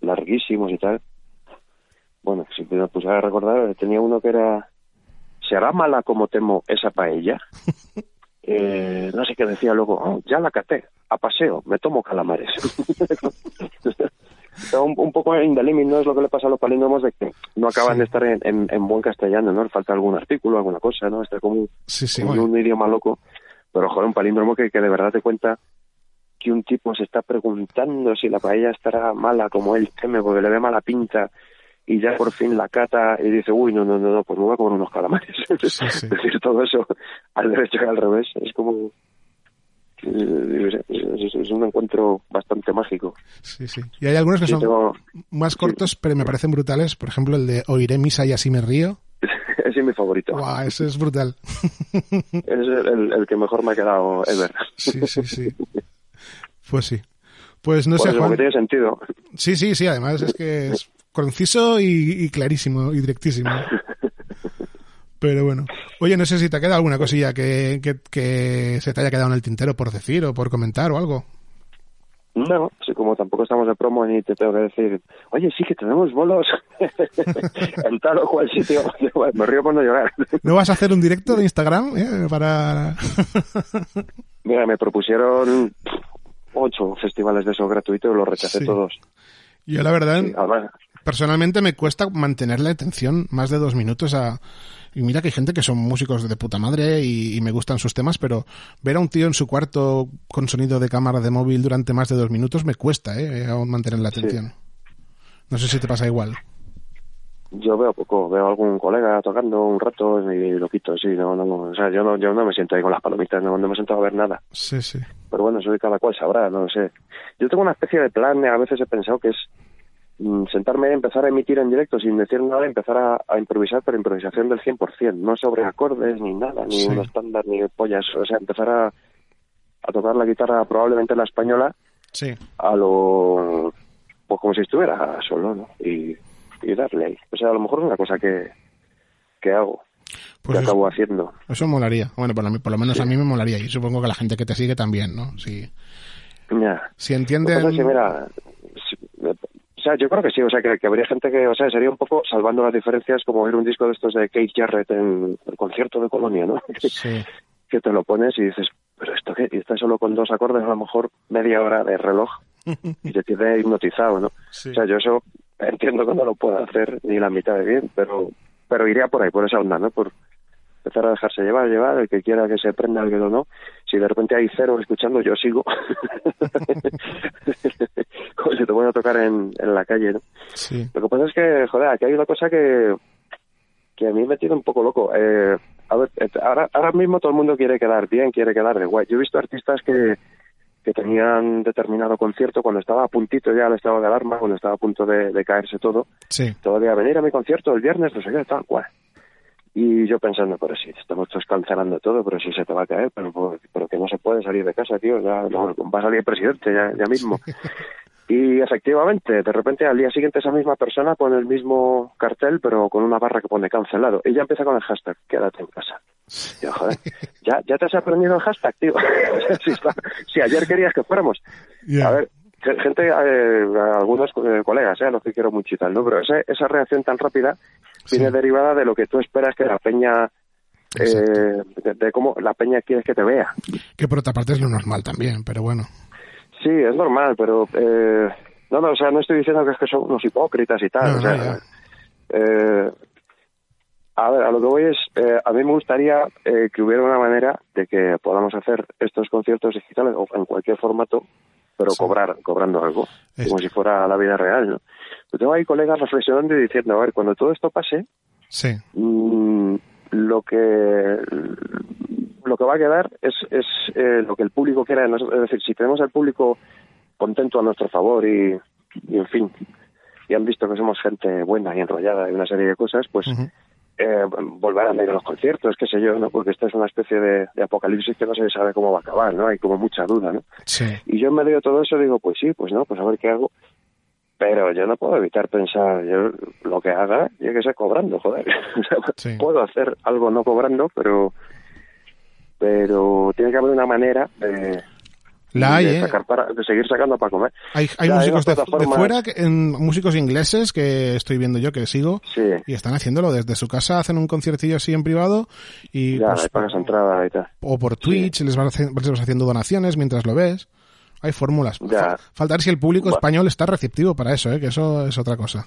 larguísimos y tal. Bueno, si me puse a recordar, tenía uno que era ¿Se hará mala como temo esa paella? Eh, no sé qué decía luego, oh, ya la caté, a paseo, me tomo calamares. un, un, poco indalimi, ¿no? Es lo que le pasa a los palíndromos de que no acaban de estar en, en, buen castellano, ¿no? Falta algún artículo, alguna cosa, ¿no? Está como, un idioma loco. Pero, joder, un palíndromo que, que de verdad te cuenta que un tipo se está preguntando si la paella estará mala como él teme porque le ve mala pinta y ya por fin la cata y dice, uy, no, no, no, no pues me voy a comer unos calamares. es decir, todo eso al derecho y al revés es como... Eh, es, un encuentro bastante mágico. Sí, sí. Y hay algunos que son más cortos, pero me parecen brutales. Por ejemplo, el de Oiré misa y así me río. ese es mi favorito. Wow, ese es brutal. es el, el, que mejor me ha quedado ever. Sí, sí, sí. Pues sí. Pues no sé, Juan. tiene sentido. Sí, sí, sí. Además es que es conciso y, clarísimo y directísimo. Pero bueno. Oye, no sé si te queda alguna cosilla que, que, se te haya quedado en el tintero por decir o por comentar o algo. No, así como tampoco estamos de promo ni te tengo que decir, oye, sí que tenemos bolos en tal o cual sitio. Me río por no llorar. ¿No vas a hacer un directo de Instagram eh, para...? Mira, me propusieron ocho festivales de esos gratuitos, los rechacé todos. Yo la verdad, personalmente me cuesta mantener la atención más de dos minutos a... Y mira que hay gente que son músicos de puta madre y, me gustan sus temas, pero ver a un tío en su cuarto con sonido de cámara de móvil durante más de dos minutos me cuesta, ¿eh? mantener la atención. No sé si te pasa igual. Yo veo poco, veo algún colega tocando un rato y lo quito, sí, no, no, o sea, yo no, yo no me siento ahí con las palomitas, no, no me siento a ver nada. Sí, sí. Pero bueno, eso cada cual sabrá, no sé. Yo tengo una especie de plan, a veces he pensado que es sentarme y empezar a emitir en directo sin decir nada, empezar a, improvisar, pero improvisación del 100%, no sobre acordes ni nada, ni un estándar, ni pollas, o sea, empezar a, a tocar la guitarra probablemente la española sí. a lo, pues como si estuviera solo, ¿no? Y y darle ahí. O sea, a lo mejor es una cosa que, que hago. Pues que acabo haciendo. Eso molaría. Bueno, por, lo, menos a mí me molaría. Y supongo que la gente que te sigue también, ¿no? Si, ya. si entienden... mira, o sea, yo creo que sí. O sea, que, habría gente que... O sea, sería un poco salvando las diferencias como ver un disco de estos de Kate Jarrett en el concierto de Colonia, ¿no? Sí. que te lo pones y dices, pero esto qué, y está solo con dos acordes, a lo mejor media hora de reloj y te tiene hipnotizado, ¿no? O sea, yo eso entiendo que no lo puedo hacer ni la mitad de bien, pero pero iría por ahí, por esa onda, ¿no? Por empezar a dejarse llevar, llevar, el que quiera que se prenda, el que no, Si de repente hay cero escuchando, yo sigo. Como si te voy a tocar en, en la calle, ¿no? Sí. Lo que pasa es que, joder, aquí hay una cosa que, que a mí me tiene un poco loco. Eh, a ver, eh, ahora, ahora mismo todo el mundo quiere quedar bien, quiere quedar de guay. Yo he visto artistas que que tenían determinado concierto cuando estaba a puntito ya el estado de alarma, cuando estaba a punto de, caerse todo. Sí. Todavía venir a mi concierto el viernes, no sé qué, tal cual. Y yo pensando, pero sí, estamos todos cancelando todo, pero sí se te va a caer, pero, pero que no se puede salir de casa, tío, ya va a salir el presidente ya, ya mismo. Y efectivamente, de repente al día siguiente esa misma persona pone el mismo cartel, pero con una barra que pone cancelado. Y ya empieza con el hashtag, quédate en casa. joder, ya, ya te has aprendido el hashtag, tío. si, ayer querías que fuéramos. A ver, gente, eh, algunos eh, colegas, eh, a los que quiero mucho y tal, ¿no? Pero esa, esa reacción tan rápida viene derivada de lo que tú esperas que la peña eh, de, cómo la peña quiere que te vea. Que por otra parte es lo normal también, pero bueno. Sí, es normal, pero eh, no, no, o sea, no estoy diciendo que es que son unos hipócritas y tal. o sea, eh, a ver, a lo que voy es, eh, a mí me gustaría eh, que hubiera una manera de que podamos hacer estos conciertos digitales o en cualquier formato, pero cobrar, cobrando algo, como si fuera la vida real, ¿no? Yo tengo ahí colegas reflexionando y diciendo, a ver, cuando todo esto pase, sí. Mm, lo que lo que va a quedar es, es eh, lo que el público quiera. Es decir, si tenemos al público contento a nuestro favor y, en fin, y han visto que somos gente buena y enrollada y una serie de cosas, pues eh, volverán a a los conciertos, qué sé yo, ¿no? Porque esta es una especie de, apocalipsis que no se sabe cómo va a acabar, ¿no? Hay como mucha duda, ¿no? Y yo en medio de todo eso digo, pues sí, pues no, pues a ver qué hago. Pero yo no puedo evitar pensar, yo lo que haga, yo que sé, cobrando, joder. Puedo hacer algo no cobrando, pero pero tiene que haber una manera de, la ¿eh? de, seguir sacando para comer. Hay, músicos de, fuera, en, músicos ingleses que estoy viendo yo, que sigo, y están haciéndolo desde su casa, hacen un conciertillo así en privado y... Ya, pues, pagas entrada y tal. O por Twitch, les, vas, haciendo donaciones mientras lo ves. Hay fórmulas. Falta ver si el público español está receptivo para eso, ¿eh? que eso es otra cosa.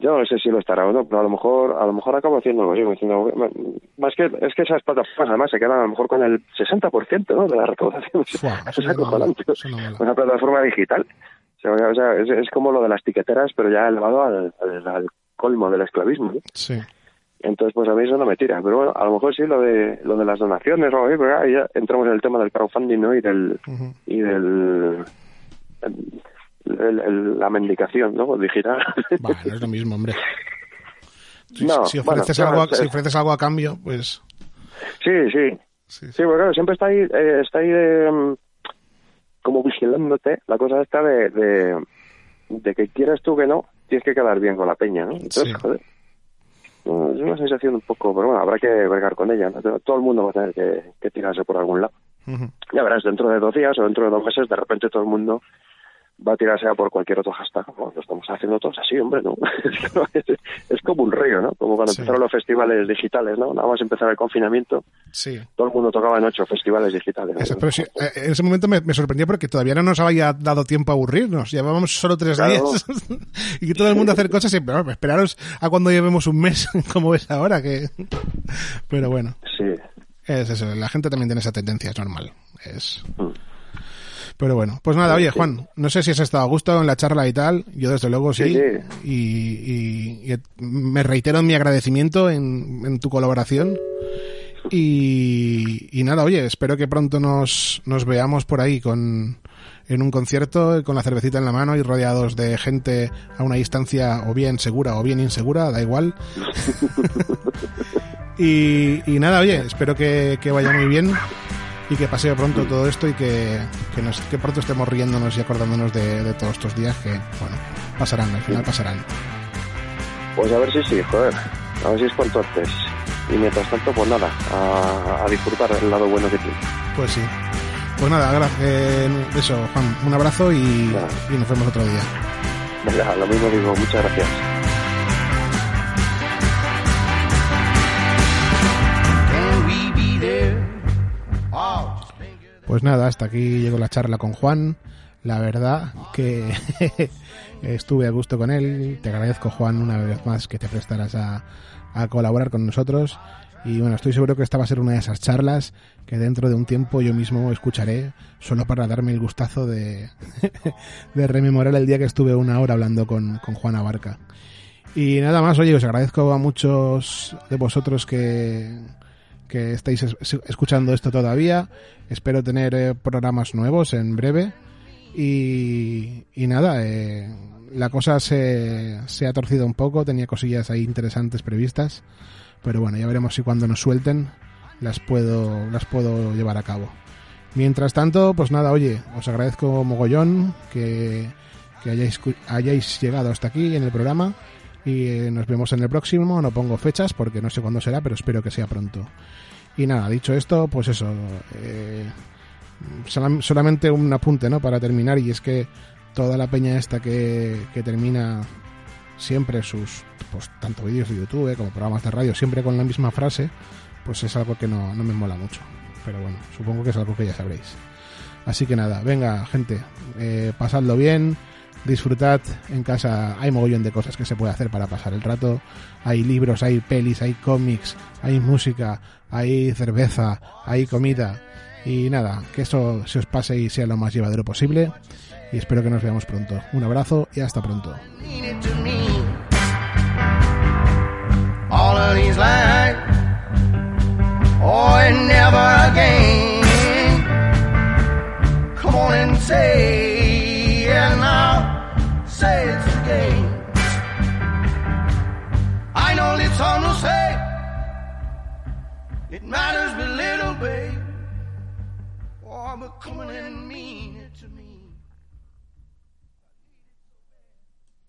Yo no sé si lo estará o no, pero a lo mejor, a lo mejor acabo haciendo algo diciendo, más que, es que esas plataformas además se quedan a lo mejor con el 60% ¿no? de la recaudación. es acojonante. Una plataforma digital. O sea, es, como lo de las tiqueteras, pero ya elevado al, al, colmo del esclavismo. Sí. Entonces, pues a mí eso no me tira. Pero bueno, a lo mejor sí lo de lo de las donaciones o ahí ya entramos en el tema del crowdfunding, ¿no? Y del, y del la mendicación ¿no? digital. Es lo mismo, hombre. Si, ofreces, algo, si ofreces algo a cambio, pues... Sí, sí. Sí, porque claro, siempre está ahí, eh, está ahí em, como vigilándote la cosa esta de, de, que quieras tú que no, tienes que quedar bien con la peña, ¿no? Entonces, joder, es una sensación un poco, pero bueno, habrá que bregar con ella. Todo el mundo va a tener que, que tirarse por algún lado. Ya verás, dentro de dos días o dentro de dos meses, de repente todo el mundo va a tirarse a por cualquier otro hashtag. lo estamos haciendo todos así, hombre, ¿no? es como un río, ¿no? Como cuando empezaron los festivales digitales, ¿no? Nada más empezar el confinamiento, sí. todo el mundo tocaba en ocho festivales digitales. pero sí, eh, en ese momento me, sorprendió porque todavía no nos había dado tiempo a aburrirnos. Llevábamos solo tres días y todo el mundo a hacer cosas y pero, esperaros a cuando llevemos un mes, como es ahora. que Pero bueno. Sí. Es eso, la gente también tiene esa tendencia, es normal. Es... Mm. Pero bueno, pues nada, oye Juan, no sé si has estado a gusto en la charla y tal, yo desde luego sí, Y, me reitero en mi agradecimiento en, tu colaboración. Y, nada, oye, espero que pronto nos, nos veamos por ahí con, en un concierto con la cervecita en la mano y rodeados de gente a una distancia o bien segura o bien insegura, da igual. y, nada, oye, espero que, que vaya muy bien y que pase pronto todo esto y que, que, nos, que pronto estemos riéndonos y acordándonos de, todos estos días que, bueno, pasarán, al final pasarán. Pues a ver si sí, joder, a ver si es cuanto antes. Y mientras tanto, pues nada, a, disfrutar el lado bueno que tiene. Pues sí. Pues nada, eh, eso, Juan, un abrazo y, y nos vemos otro día. Venga, lo mismo digo, muchas gracias. Pues nada, hasta aquí llegó la charla con Juan. La verdad que estuve a gusto con él. Te agradezco, Juan, una vez más que te prestaras a, colaborar con nosotros. Y bueno, estoy seguro que esta va a ser una de esas charlas que dentro de un tiempo yo mismo escucharé solo para darme el gustazo de, de rememorar el día que estuve una hora hablando con, con Juan Abarca. Y nada más, oye, os agradezco a muchos de vosotros que, que estáis escuchando esto todavía. Espero tener eh, programas nuevos en breve. Y, nada, eh, la cosa se, se ha torcido un poco, tenía cosillas ahí interesantes previstas, pero bueno, ya veremos si cuando nos suelten las puedo, las puedo llevar a cabo. Mientras tanto, pues nada, oye, os agradezco mogollón que, que hayáis, hayáis llegado hasta aquí en el programa y eh, nos vemos en el próximo. No pongo fechas porque no sé cuándo será, pero espero que sea pronto. Y nada, dicho esto, pues eso, eh, solamente un apunte, ¿no? Para terminar, y es que toda la peña esta que, que termina siempre sus, pues tanto vídeos de YouTube como programas de radio, siempre con la misma frase, pues es algo que no, no me mola mucho. Pero bueno, supongo que es algo que ya sabréis. Así que nada, venga, gente, eh, pasadlo bien disfrutad en casa. Hay mogollón de cosas que se puede hacer para pasar el rato. Hay libros, hay pelis, hay cómics, hay música, hay cerveza, hay comida. Y nada, que eso se os pase y sea lo más llevadero posible. Y espero que nos veamos pronto. Un abrazo y hasta pronto. day. I know it's hard to say. It matters but little, babe. Oh, I'm becoming mean.